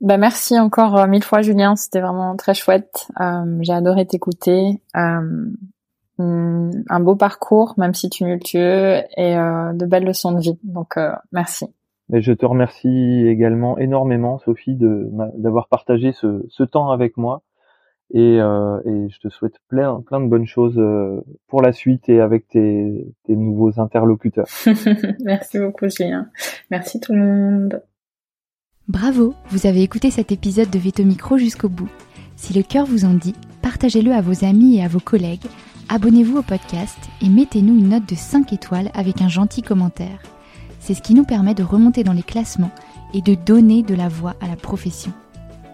Bah merci encore euh, mille fois, Julien. C'était vraiment très chouette. Euh, j'ai adoré t'écouter. Euh, un beau parcours, même si tumultueux, et de belles leçons de vie. Donc, merci je te remercie également énormément, Sophie, d'avoir partagé ce, ce, temps avec moi. Et, euh, et, je te souhaite plein, plein de bonnes choses euh, pour la suite et avec tes, tes nouveaux interlocuteurs. Merci beaucoup, Julien. Merci tout le monde. Bravo, vous avez écouté cet épisode de Veto Micro jusqu'au bout. Si le cœur vous en dit, partagez-le à vos amis et à vos collègues, abonnez-vous au podcast et mettez-nous une note de 5 étoiles avec un gentil commentaire. C'est ce qui nous permet de remonter dans les classements et de donner de la voix à la profession.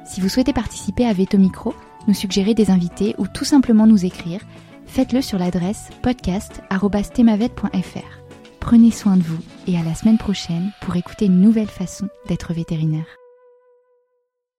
Si vous souhaitez participer à Veto Micro, nous suggérer des invités ou tout simplement nous écrire, faites-le sur l'adresse podcast.themavet.fr. Prenez soin de vous et à la semaine prochaine pour écouter une nouvelle façon d'être vétérinaire.